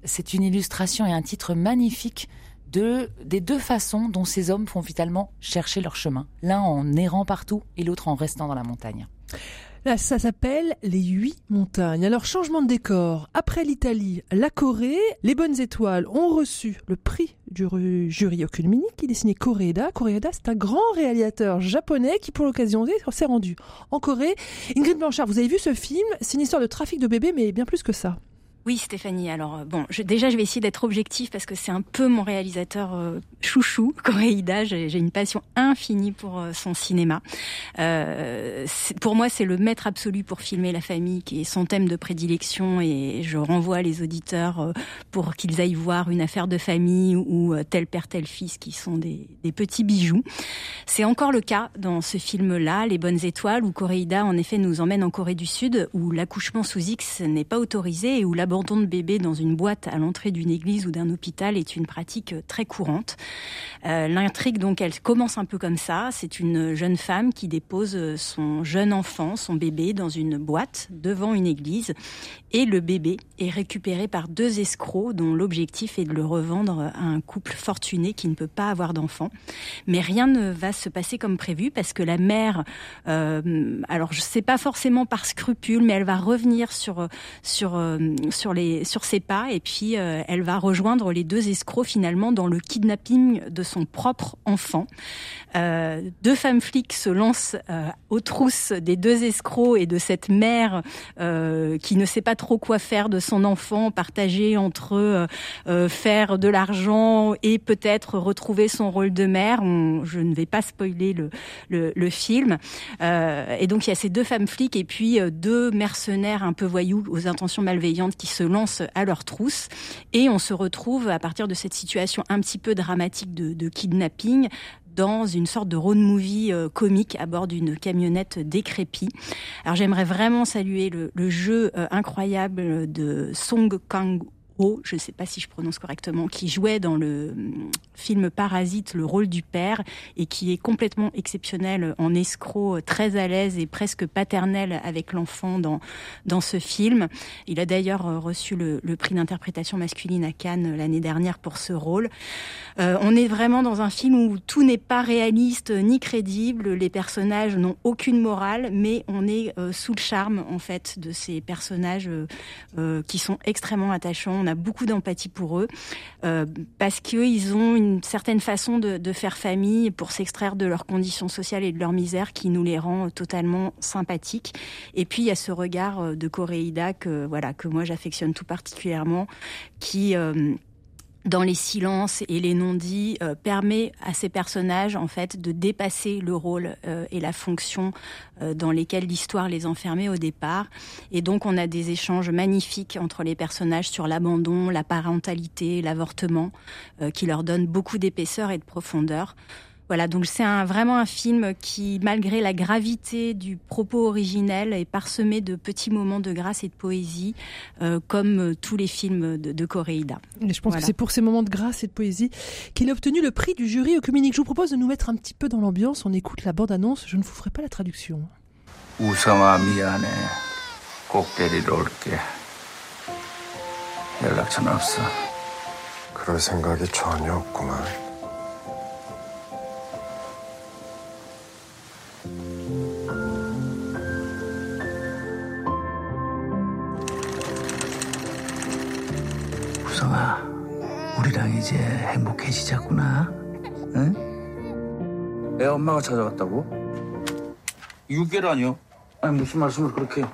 c'est une illustration et un titre magnifique de, des deux façons dont ces hommes font vitalement chercher leur chemin. L'un en errant partout et l'autre en restant dans la montagne. Là, ça s'appelle les huit montagnes. Alors, changement de décor. Après l'Italie, la Corée, les bonnes étoiles ont reçu le prix du jury Oculminique. Il est signé Koreeda. Koreeda, c'est un grand réalisateur japonais qui, pour l'occasion, s'est rendu en Corée. Ingrid Blanchard, vous avez vu ce film? C'est une histoire de trafic de bébés, mais bien plus que ça. Oui, Stéphanie. Alors euh, bon, déjà, je vais essayer d'être objectif parce que c'est un peu mon réalisateur euh, chouchou, Koreida. J'ai une passion infinie pour euh, son cinéma. Pour moi, c'est le maître absolu pour filmer la famille, qui est son thème de prédilection. Et je renvoie les auditeurs pour qu'ils aillent voir une affaire de famille ou tel père tel fils, qui sont des, petits bijoux. C'est encore le cas dans ce film-là, Les Bonnes Étoiles, où Koreida en effet nous emmène en Corée du Sud, où l'accouchement sous X n'est pas autorisé et où l'abandon de bébé dans une boîte à l'entrée d'une église ou d'un hôpital est une pratique très courante. Euh, L'intrigue, donc, elle commence un peu comme ça. C'est une jeune femme qui dépose son jeune enfant, son bébé, dans une boîte devant une église. Et le bébé est récupéré par deux escrocs dont l'objectif est de le revendre à un couple fortuné qui ne peut pas avoir d'enfant. Mais rien ne va se passer comme prévu parce que la mère, euh, alors je sais pas forcément par scrupule, mais elle va revenir sur sur euh, sur les sur ses pas et puis euh, elle va rejoindre les deux escrocs finalement dans le kidnapping de son propre enfant. Euh, deux femmes flics se lancent aux trousses des deux escrocs et de cette mère qui ne sait pas trop quoi faire de son enfant, partager entre euh, euh, faire de l'argent et peut-être retrouver son rôle de mère. Je ne vais pas spoiler le, film. et donc il y a ces deux femmes flics et puis deux mercenaires un peu voyous aux intentions malveillantes qui se lancent à leur trousse et on se retrouve à partir de cette situation un petit peu dramatique de kidnapping dans une sorte de road movie euh, comique à bord d'une camionnette décrépie. Alors j'aimerais vraiment saluer le, jeu euh, incroyable de Song Kang Je ne sais pas si je prononce correctement, qui jouait dans le film Parasite le rôle du père et qui est complètement exceptionnel en escroc, très à l'aise et presque paternel avec l'enfant dans, dans ce film. Il a d'ailleurs reçu le, prix d'interprétation masculine à Cannes l'année dernière pour ce rôle. Euh, on est vraiment dans un film où tout n'est pas réaliste ni crédible, les personnages n'ont aucune morale, mais on est euh, sous le charme en fait de ces personnages euh, qui sont extrêmement attachants. A beaucoup d'empathie pour eux euh, parce qu'ils ont une certaine façon de, faire famille pour s'extraire de leurs conditions sociales et de leur misère qui nous les rend totalement sympathiques. Et puis il y a ce regard de Coréida que voilà que moi j'affectionne tout particulièrement, qui euh, dans les silences et les non-dits euh, permet à ces personnages en fait de dépasser le rôle euh, et la fonction euh, dans lesquels l'histoire les enfermait au départ et donc on a des échanges magnifiques entre les personnages sur l'abandon, la parentalité, l'avortement qui leur donnent beaucoup d'épaisseur et de profondeur. Voilà, donc c'est un, vraiment un film qui, malgré la gravité du propos originel, est parsemé de petits moments de grâce et de poésie, euh, comme tous les films de, de Coréida. Et je pense voilà. que c'est pour ces moments de grâce et de poésie qu'il a obtenu le prix du jury œcuménique. Je vous propose de nous mettre un petit peu dans l'ambiance. On écoute la bande-annonce. Je ne vous ferai pas la traduction. 우성아 미안해. 꼭 데리러 올게. 연락처는 없어. 그럴 생각이 전혀 없구만. 우성아, 우리랑 이제 행복해지자꾸나. 응? 애 엄마가 찾아갔다고? 6개라니요? 아니 무슨 말씀을 그렇게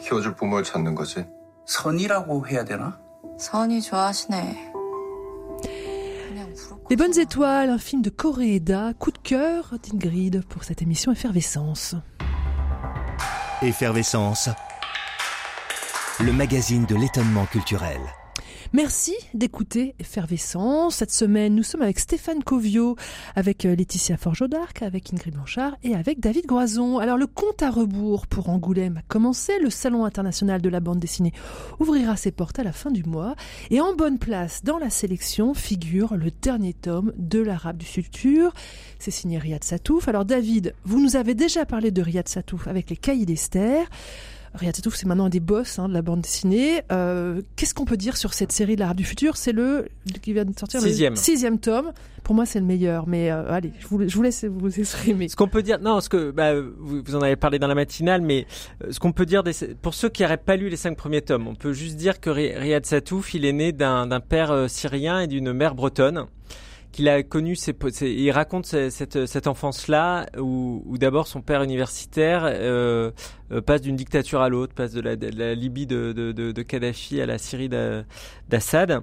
키워줄 부모를 찾는 거지. 선이라고 해야 되나? 선이 좋아하시네. Les Bonnes Étoiles, un film de Coréeda, coup de cœur d'Ingrid pour cette émission Effervescence. Effervescence, le magazine de l'étonnement culturel. Merci d'écouter Effervescence. Cette semaine, nous sommes avec Stéphane Covio, avec Laetitia Forgeau d'Arc, avec Ingrid Blanchard et avec David Groison. Alors, le compte à rebours pour Angoulême a commencé. Le Salon international de la bande dessinée ouvrira ses portes à la fin du mois. Et en bonne place dans la sélection figure le dernier tome de l'Arabe du futur. C'est signé Riyad Satouf. Alors, David, vous nous avez déjà parlé de Riyad Satouf avec les Cahiers d'Esther. Riyad Satouf, c'est maintenant un des boss hein, de la bande dessinée. Euh, Qu'est-ce qu'on peut dire sur cette série de l'Arabe du futur? C'est le qui vient de sortir sixième. le sixième tome. Pour moi, c'est le meilleur. Mais euh, allez, je vous, je vous, laisse vous exprimer. Ce qu'on peut dire, non, ce que bah, vous, vous, en avez parlé dans la matinale, mais euh, ce qu'on peut dire des, pour ceux qui n'auraient pas lu les cinq premiers tomes, on peut juste dire que Riyad Satouf, il est né d'un père euh, syrien et d'une mère bretonne qu'il a connu. Ses, il raconte ce- cette, cette enfance-là où, où d'abord son père universitaire euh, passe d'une dictature à l'autre, passe de la, de la Libye de, de, de, Kadhafi à la Syrie d'A- d'Assad.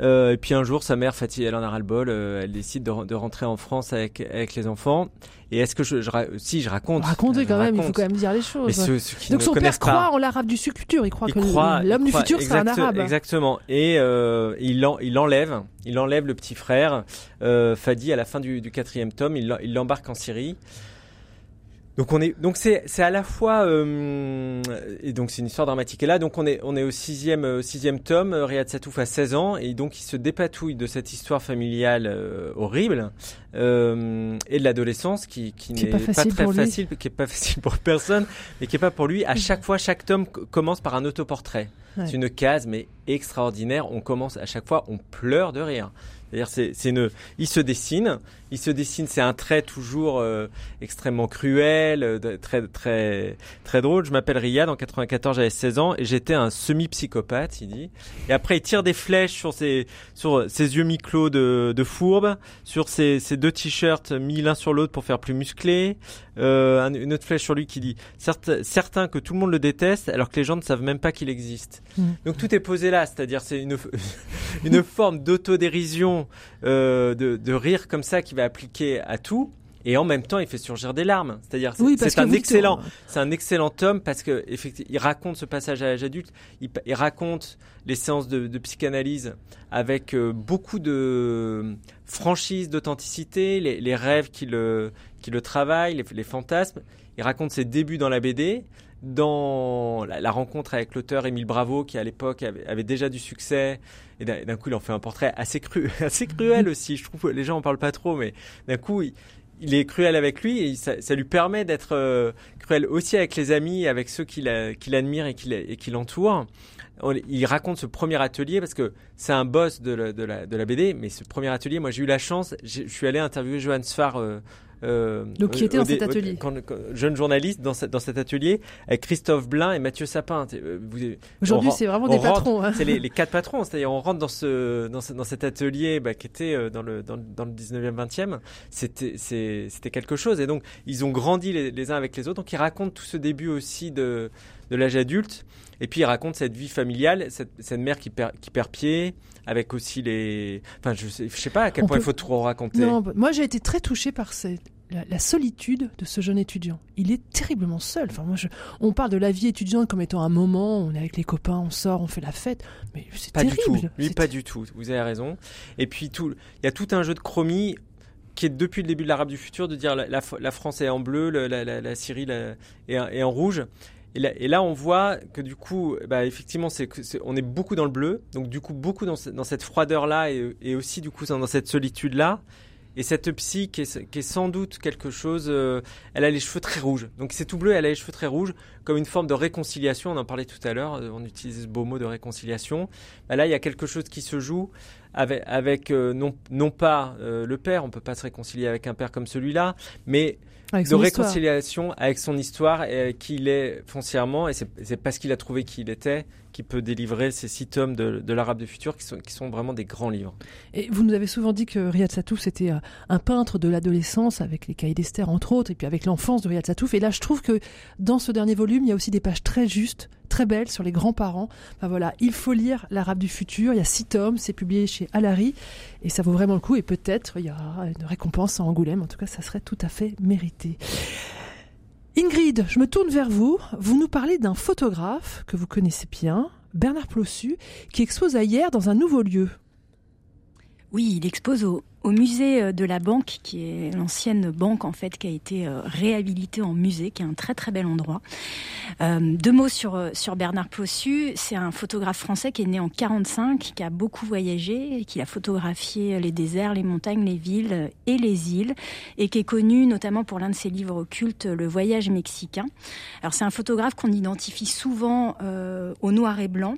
Euh, et puis un jour, sa mère, Fatih, elle en a ras-le-bol. euh, elle décide de, de rentrer en France avec, avec les enfants. Et est-ce que je, je si je raconte Racontez je quand même, il faut quand même dire les choses. Mais ceux, ceux qui Donc ne son père croit en l'arabe du futur, il croit il que l'homme du futur sera un arabe. Exactement. Et euh, il, en- il enlève, il enlève le petit frère euh, Fadi à la fin du, du quatrième tome. Il l'embarque en Syrie. Donc on est, donc c'est, c'est à la fois, euh, et donc c'est une histoire dramatique. Et là, donc on est, on est au sixième, euh, sixième tome. euh, Riyad Satouf a 16 ans et donc il se dépatouille de cette histoire familiale euh, horrible euh, et de l'adolescence qui, qui Qui est n'est pas pas, facile très facile, qui est pas facile pour personne, mais qui est pas pour lui. À chaque fois, chaque tome commence par un autoportrait. C'est une case, mais extraordinaire. On commence à chaque fois, on pleure de rire. C'est-à-dire, c'est, une, il se dessine, il se dessine, c'est un trait toujours euh, extrêmement cruel, euh, très, très, très drôle. Je m'appelle Riyad, en 94, j'avais 16 ans et j'étais un semi-psychopathe, il dit. Et après, il tire des flèches sur ses, sur ses yeux mi-clos de, de fourbe, sur ses, ses deux t-shirts mis l'un sur l'autre pour faire plus musclé. Euh, un- une autre flèche sur lui qui dit certes, certain que tout le monde le déteste alors que les gens ne savent même pas qu'il existe. Mm. Donc tout est posé là, c'est-à-dire c'est une, une forme d'autodérision, euh, de, de rire comme ça qui va appliquer à tout. Et en même temps, il fait surgir des larmes. C'est-à-dire, c'est Oui, parce c'est un excellent, c'est un excellent tome parce que effectivement, il raconte ce passage à l'âge adulte. Il, raconte les séances de, de psychanalyse avec euh, beaucoup de franchise, d'authenticité, les, les rêves qui le, qui le travaillent, les, les fantasmes. Il raconte ses débuts dans la BD, dans la, rencontre avec l'auteur Émile Bravo, qui à l'époque avait, déjà du succès. Et d'un coup, il en fait un portrait assez cru, assez cruel aussi. Je trouve que les gens en parlent pas trop, mais d'un coup, il, est cruel avec lui et ça, lui permet d'être euh, cruel aussi avec les amis, avec ceux qu'il admire et qui l'entourent. Il raconte ce premier atelier parce que c'est un boss de la, BD, mais ce premier atelier, moi j'ai eu la chance, je suis allé interviewer Johan Sfar. euh, euh, Donc, qui était dans cet atelier. quand- quand- jeune journaliste dans, dans cet atelier avec Christophe Blain et Mathieu Sapin. Euh, Aujourd'hui, c'est vraiment des rentre- patrons, hein. C'est les, les quatre patrons, c'est-à-dire on rentre dans ce dans, ce- dans cet atelier bah, qui était euh, dans le dans, le- dans le 19e 20e, c'était c'est- c'était quelque chose et donc ils ont grandi les, les uns avec les autres. Donc ils racontent tout ce début aussi de de l'âge adulte et puis ils racontent cette vie familiale, cette, cette mère qui perd qui perd pied avec aussi les enfin je sais, je sais pas à quel On point il faut trop raconter. Non, moi j'ai été très touchée par cette- la, la solitude de ce jeune étudiant. Il est terriblement seul. Enfin, moi, je- on parle de la vie étudiante comme étant un moment, on est avec les copains, on sort, on fait la fête, mais c'est Pas terrible. du tout. Lui, pas du tout. Vous avez raison. Et puis, tout, il y a tout un jeu de chromie qui est depuis le début de l'Arabe du futur de dire la, la, la France est en bleu, le- la, Syrie est en rouge. Et là, on voit que du coup, bah, effectivement, c'est, on est beaucoup dans le bleu. Donc, du coup, beaucoup dans, ce- dans cette froideur-là et, aussi, du coup, dans cette solitude-là. Et cette psy qui est, sans doute quelque chose, euh, elle a les cheveux très rouges. Donc c'est tout bleu, elle a les cheveux très rouges, comme une forme de réconciliation. On en parlait tout à l'heure, euh, on utilisait ce beau mot de réconciliation. Bah là, il y a quelque chose qui se joue avec, avec euh, non, non pas le père, on peut pas se réconcilier avec un père comme celui-là, mais Avec de histoire. réconciliation avec son histoire et avec qui il est foncièrement. Et c'est c'est parce qu'il a trouvé qui il était qui peut délivrer ces six tomes de, l'Arabe du futur qui sont, vraiment des grands livres. Et vous nous avez souvent dit que Riyad Satouf c'était euh, un peintre de l'adolescence avec les cahiers d'Esther entre autres et puis avec l'enfance de Riyad Satouf. Et là, je trouve que dans ce dernier volume, il y a aussi des pages très justes, très belles sur les grands-parents. Voilà, il faut lire l'Arabe du futur. Il y a six tomes, c'est publié chez Alary et ça vaut vraiment le coup. Et peut-être il y aura une récompense à Angoulême. En tout cas, ça serait tout à fait mérité. Ingrid, je me tourne vers vous. Vous nous parlez d'un photographe que vous connaissez bien, Bernard Plossu, qui expose à hier dans un nouveau lieu. Oui, il expose au, au musée euh, de la Banque, qui est l'ancienne banque en fait, qui a été euh, réhabilitée en musée, qui est un très très bel endroit. Euh, deux mots sur Bernard Plossu. C'est un photographe français qui est né en 45, qui a beaucoup voyagé, qui a photographié les déserts, les montagnes, les villes et les îles, et qui est connu notamment pour l'un de ses livres cultes, Le Voyage mexicain. Alors c'est un photographe qu'on identifie souvent au noir et blanc,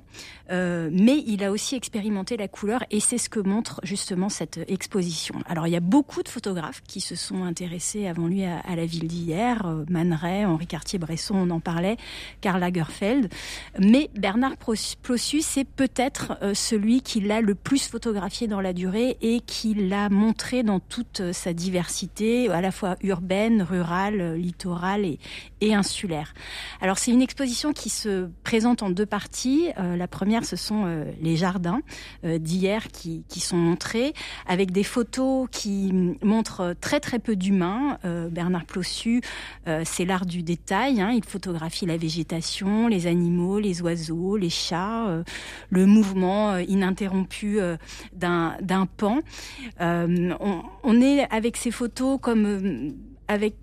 mais il a aussi expérimenté la couleur, et c'est ce que montre justement cette exposition Alors il y a beaucoup de photographes qui se sont intéressés avant lui à, la ville d'hier, euh, Man Henri Cartier-Bresson, on en parlait, Karl Lagerfeld, mais Bernard Plossus c'est peut-être euh, celui qui l'a le plus photographié dans la durée et qui l'a montré dans toute sa diversité, à la fois urbaine, rurale, littorale et, insulaire. Alors c'est une exposition qui se présente en deux parties. la première, ce sont les jardins d'hier qui sont montrés avec des photos qui montrent très très peu d'humains. Euh, Bernard Plossu, euh, c'est l'art du détail. Hein. Il photographie la végétation, les animaux, les oiseaux, les chats, euh, le mouvement ininterrompu d'un pan. On, est avec ces photos comme avec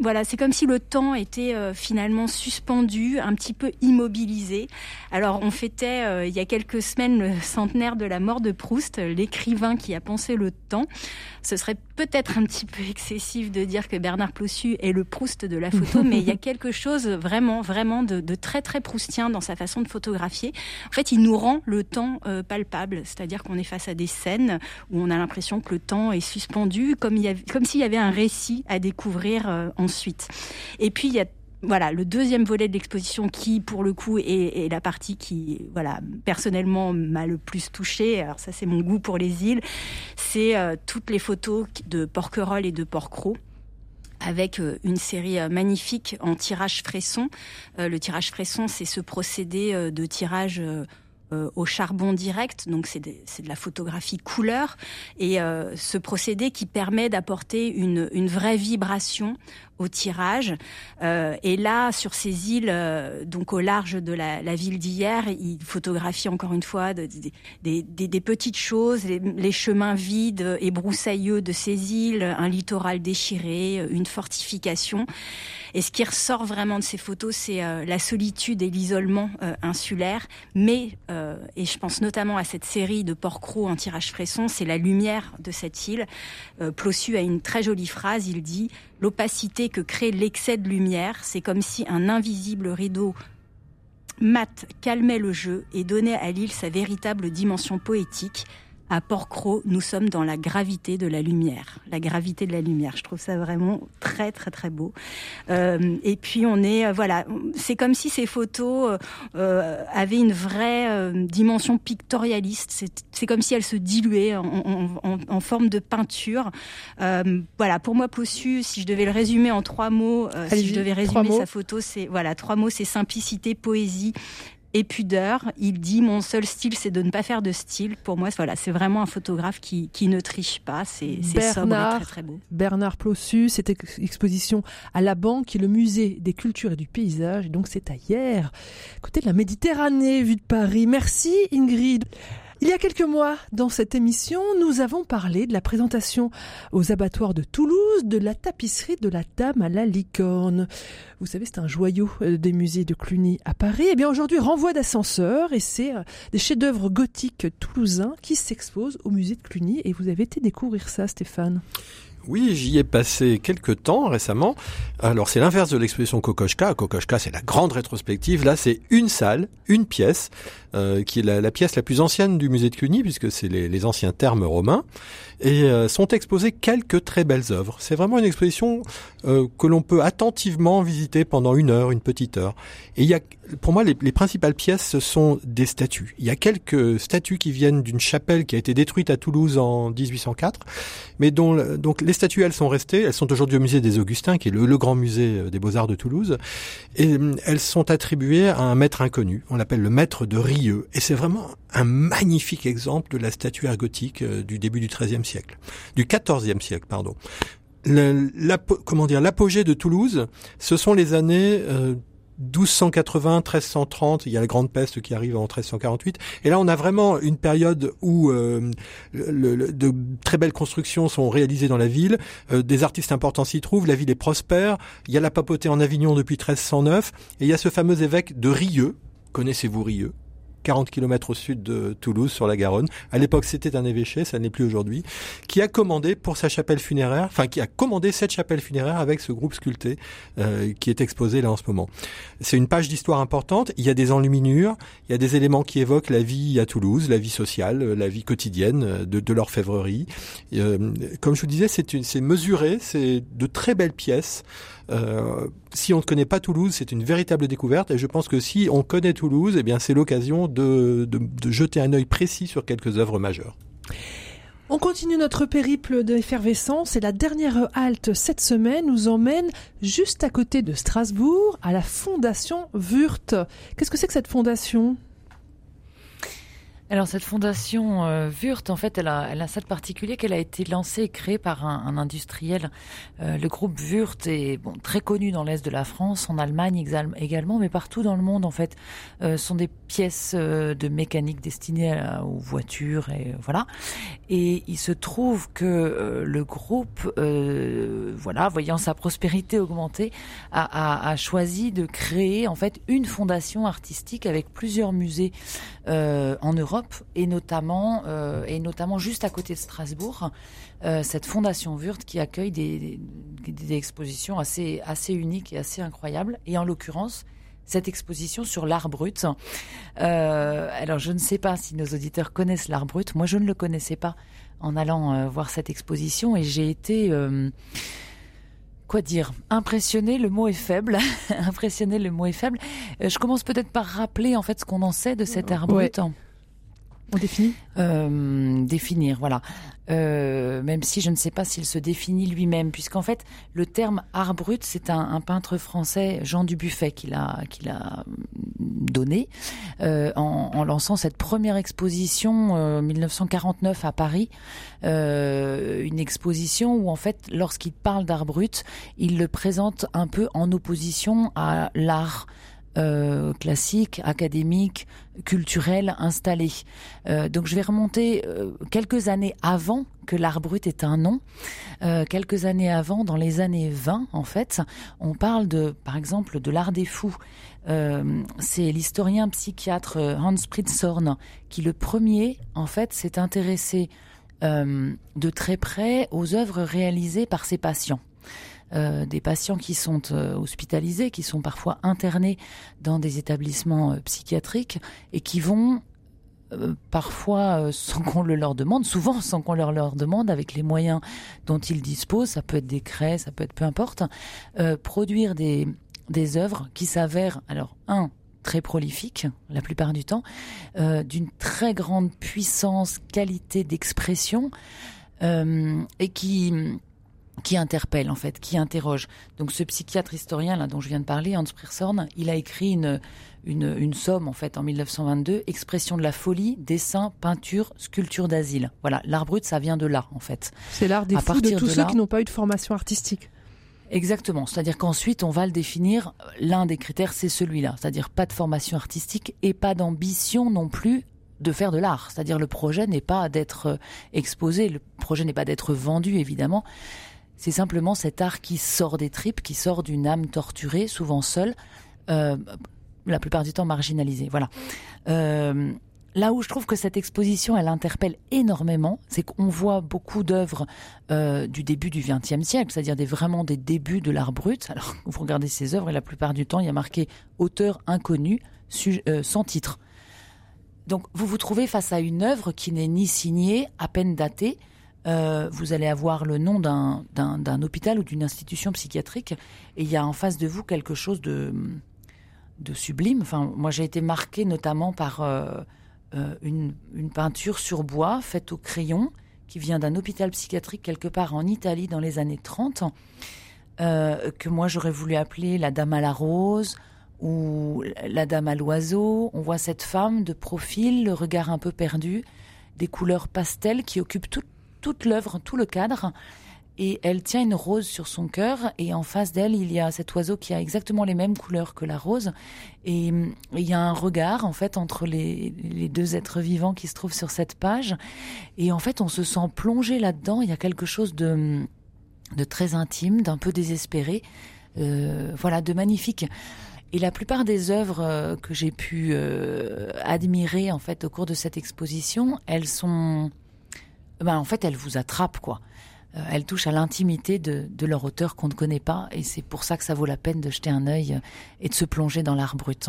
voilà, c'est comme si le temps était euh, finalement suspendu, un petit peu immobilisé. Alors on fêtait euh, il y a quelques semaines le centenaire de la mort de Proust, l'écrivain qui a pensé le temps. Ce serait peut-être un petit peu excessif de dire que Bernard Plossu est le Proust de la photo, mais il y a quelque chose vraiment, vraiment de, de, très, très proustien dans sa façon de photographier. En fait, il nous rend le temps euh, palpable, c'est-à-dire qu'on est face à des scènes où on a l'impression que le temps est suspendu, comme il y avait, comme s'il y avait un récit à découvrir euh, ensuite. Et puis, il y a voilà, le deuxième volet de l'exposition qui, pour le coup, est, la partie qui, voilà, personnellement m'a le plus touchée. Alors ça, c'est mon goût pour les îles. C'est euh, toutes les photos de Porquerolles et de Porquerolles avec euh, une série magnifique en tirage fresson. le tirage fresson, c'est ce procédé de tirage au charbon direct, donc c'est de, la photographie couleur, et ce procédé qui permet d'apporter une, une, vraie vibration au tirage. Euh, et là, sur ces îles, euh, donc au large de la, la ville d'hier, il photographie encore une fois de, des, des, petites choses, les, les, chemins vides et broussailleux de ces îles, un littoral déchiré, une fortification. Et ce qui ressort vraiment de ces photos, c'est euh, la solitude et l'isolement euh, insulaire. Mais, et je pense notamment à cette série de Port-Cros en tirage fresson, c'est la lumière de cette île. Plossu a une très jolie phrase, il dit l'opacité que crée l'excès de lumière. C'est comme si un invisible rideau mat calmait le jeu et donnait à l'île sa véritable dimension poétique. À Port-Cros, nous sommes dans la gravité de la lumière. La gravité de la lumière. Je trouve ça vraiment très, très, très beau. Euh, et puis, on est, euh, voilà, c'est comme si ces photos euh, avaient une vraie dimension pictorialiste. C'est comme si elles se diluaient en, forme de peinture. voilà, pour moi, Plossu, si je devais le résumer en trois mots, si je devais résumer sa photo, c'est, voilà, trois mots, c'est simplicité, poésie et pudeur. Il dit mon seul style, c'est de ne pas faire de style. Pour moi, voilà, c'est vraiment un photographe qui, qui ne triche pas. C'est sobre et très très beau. Bernard Plossu, cette exposition à la Banque, qui est le musée des cultures et du paysage. Et donc c'est à hier, côté de la Méditerranée, vue de Paris. Merci Ingrid. Il y a quelques mois, dans cette émission, nous avons parlé de la présentation aux abattoirs de Toulouse de la tapisserie de la Dame à la licorne. Vous savez, c'est un joyau euh, des musées de Cluny à Paris. Et eh bien aujourd'hui, renvoi d'ascenseur et c'est euh, des chefs-d'œuvre gothiques toulousains qui s'exposent au musée de Cluny. Et vous avez été découvrir ça, Stéphane. Oui, j'y ai passé quelques temps récemment. Alors c'est l'inverse de l'exposition Kokoschka. Kokoschka, c'est la grande rétrospective. Là, c'est une salle, une pièce, euh, qui est la, pièce la plus ancienne du musée de Cluny, puisque c'est les, anciens termes romains, et euh, sont exposées quelques très belles œuvres. C'est vraiment une exposition euh, que l'on peut attentivement visiter pendant une heure, une petite heure. Et il y a, pour moi, les, les, principales pièces, ce sont des statues. Il y a quelques statues qui viennent d'une chapelle qui a été détruite à Toulouse en 1804, mais dont donc les statues, elles sont restées. Elles sont aujourd'hui au musée des Augustins, qui est le, le grand musée des beaux-arts de Toulouse, et elles sont attribuées à un maître inconnu. On l'appelle le maître de Et c'est vraiment un magnifique exemple de la statuaire gothique euh, du début du XIIIe siècle, du XIVe siècle, pardon. comment dire, l'apogée de Toulouse, ce sont les années 1280, euh, 1330, il y a la grande peste qui arrive en 1348. Et là, on a vraiment une période où euh, de très belles constructions sont réalisées dans la ville, des artistes importants s'y trouvent, la ville est prospère, il y a la papauté en Avignon depuis 1309, et il y a ce fameux évêque de Rieux, connaissez-vous Rieux? 40 km au sud de Toulouse, sur la Garonne. À l'époque, c'était un évêché, ça n'est plus aujourd'hui, qui a commandé pour sa chapelle funéraire, enfin qui a commandé cette chapelle funéraire avec ce groupe sculpté euh, qui est exposé là en ce moment. C'est une page d'histoire importante. Il y a des enluminures, il y a des éléments qui évoquent la vie à Toulouse, la vie sociale, la vie quotidienne de, de l'orfèvrerie. Euh, comme je vous disais, c'est mesuré, c'est de très belles pièces. Euh, si on ne connaît pas Toulouse, c'est une véritable découverte. Et je pense que si on connaît Toulouse, eh bien c'est l'occasion de, de, de jeter un œil précis sur quelques œuvres majeures. On continue notre périple d'effervescence et la dernière halte cette semaine nous emmène juste à côté de Strasbourg à la fondation Wurt. Qu'est-ce que c'est que cette fondation? Alors cette fondation euh, Wurt, en fait, elle a, elle a ça de particulier qu'elle a été lancée et créée par un, un industriel. Euh, le groupe Wurt est bon, très connu dans l'est de la France, en Allemagne également, mais partout dans le monde, en fait. Euh, sont des pièces euh, de mécanique destinées à, aux voitures et voilà. Et il se trouve que euh, le groupe, voilà, voyant sa prospérité augmenter, a, a, a, choisi de créer en fait une fondation artistique avec plusieurs musées en Europe et notamment, euh, et notamment juste à côté de Strasbourg, euh, cette fondation Wurt qui accueille des, des, des, expositions assez, assez uniques et assez incroyables. Et en l'occurrence, cette exposition sur l'art brut. Euh, alors, je ne sais pas si nos auditeurs connaissent l'art brut. Moi, je ne le connaissais pas en allant euh, voir cette exposition et j'ai été euh, quoi dire? Impressionné, le mot est faible. Impressionné, le mot est faible. Euh, je commence peut-être par rappeler en fait ce qu'on en sait de cet art Ouais. brut. On définit? Euh, Définir, voilà. Euh, même si je ne sais pas s'il se définit lui-même, puisqu'en fait, le terme art brut, c'est un, un, peintre français, Jean Dubuffet, qui l'a qui l'a donné euh, en, en, lançant cette première exposition euh, 1949 à Paris, une exposition où en fait, lorsqu'il parle d'art brut, il le présente un peu en opposition à l'art euh, classique, académique, culturel installé. Euh, donc je vais remonter euh, quelques années avant que l'art brut est un nom. Quelques années avant, dans les années 20 en fait, on parle de, par exemple, de l'art des fous. C'est l'historien psychiatre Hans Pritzhorn qui le premier en fait s'est intéressé euh, de très près aux œuvres réalisées par ses patients. Euh, des patients qui sont euh, hospitalisés, qui sont parfois internés dans des établissements psychiatriques et qui vont parfois sans qu'on le leur demande, souvent sans qu'on leur leur demande, avec les moyens dont ils disposent, ça peut être des craies, ça peut être peu importe, produire des, des œuvres qui s'avèrent, alors, un, très prolifiques la plupart du temps, euh, d'une très grande puissance, qualité d'expression, euh, et qui qui interpelle en fait, qui interroge. Donc ce psychiatre historien là dont je viens de parler, Hans Pritzhorn, il a écrit une, une, une somme en fait en 1922, expression de la folie, dessin, peinture, sculpture d'asile. Voilà, l'art brut ça vient de là en fait. C'est l'art des À fous de tous de ceux là- qui n'ont pas eu de formation artistique. Exactement. C'est-à-dire qu'ensuite, on va le définir. L'un des critères, c'est celui-là. C'est-à-dire pas de formation artistique et pas d'ambition non plus de faire de l'art. C'est-à-dire le projet n'est pas d'être euh, exposé, le projet n'est pas d'être vendu, évidemment. C'est simplement cet art qui sort des tripes, qui sort d'une âme torturée, souvent seule, euh, la plupart du temps marginalisée. Voilà. Euh, Là où je trouve que cette exposition, elle interpelle énormément, c'est qu'on voit beaucoup d'œuvres euh, du début du XXe siècle, c'est-à-dire des, vraiment des débuts de l'art brut. Alors, vous regardez ces œuvres et la plupart du temps, il y a marqué auteur inconnu, euh, sans titre. Donc, vous vous trouvez face à une œuvre qui n'est ni signée, à peine datée. Euh, vous allez avoir le nom d'un- hôpital ou d'une institution psychiatrique, et il y a en face de vous quelque chose de, de sublime. Enfin, moi, j'ai été marquée notamment par euh, une, une peinture sur bois faite au crayon qui vient d'un hôpital psychiatrique quelque part en Italie dans les années 30, euh, que moi j'aurais voulu appeler la dame à la rose ou la dame à l'oiseau. On voit cette femme de profil, le regard un peu perdu, des couleurs pastel qui occupent tout- toute l'œuvre, tout le cadre. Et elle tient une rose sur son cœur et en face d'elle, il y a cet oiseau qui a exactement les mêmes couleurs que la rose. Et hum, il y a un regard, en fait, entre les, deux êtres vivants qui se trouvent sur cette page. Et en fait, on se sent plongé là-dedans. Il y a quelque chose de, hum, très intime, d'un peu désespéré. Euh, voilà, de magnifique. Et la plupart des œuvres euh, que j'ai pu euh, admirer en fait au cours de cette exposition, elles sont, ben, en fait, elles vous attrapent quoi. Euh, elles touchent à l'intimité de, de, leur auteur qu'on ne connaît pas, et c'est pour ça que ça vaut la peine de jeter un œil et de se plonger dans l'art brut.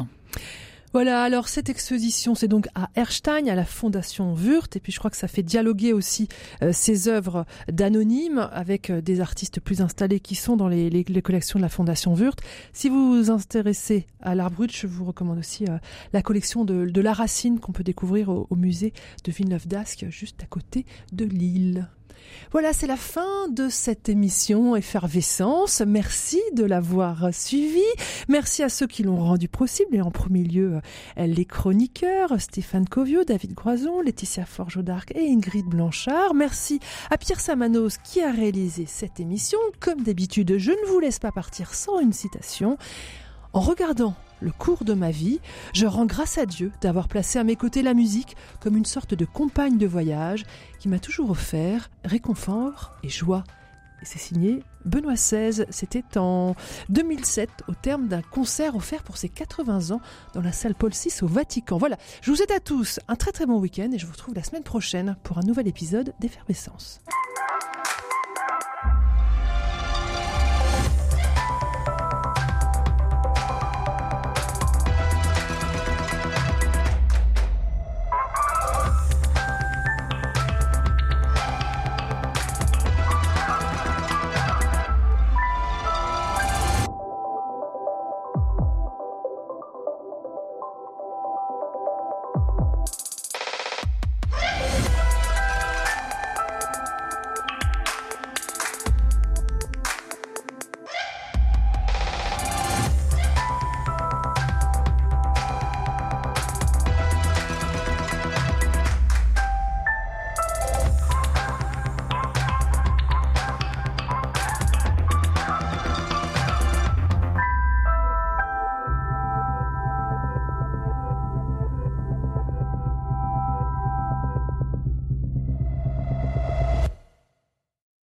Voilà, alors cette exposition, c'est donc à Erstein, à la Fondation Wurt, et puis je crois que ça fait dialoguer aussi euh, ces œuvres d'anonymes avec euh, des artistes plus installés qui sont dans les, collections de la Fondation Wurt. Si vous vous intéressez à l'art brut, je vous recommande aussi euh, la collection de, de La Racine qu'on peut découvrir au, au musée de Villeneuve d'Ascq, juste à côté de Lille. Voilà, c'est la fin de cette émission Effervescence. Merci de l'avoir suivi. Merci à ceux qui l'ont rendu possible et en premier lieu les chroniqueurs Stéphane Covio, David Groison, Laetitia Forgeau d'Arc et Ingrid Blanchard. Merci à Pierre Samanos qui a réalisé cette émission. Comme d'habitude, je ne vous laisse pas partir sans une citation. En regardant le cours de ma vie, je rends grâce à Dieu d'avoir placé à mes côtés la musique comme une sorte de compagne de voyage qui m'a toujours offert réconfort et joie. Et c'est signé Benoît XVI, c'était en 2007 au terme d'un concert offert pour ses 80 ans dans la salle Paul VI au Vatican. Voilà, je vous souhaite à tous un très très bon week-end et je vous retrouve la semaine prochaine pour un nouvel épisode d'Effervescence.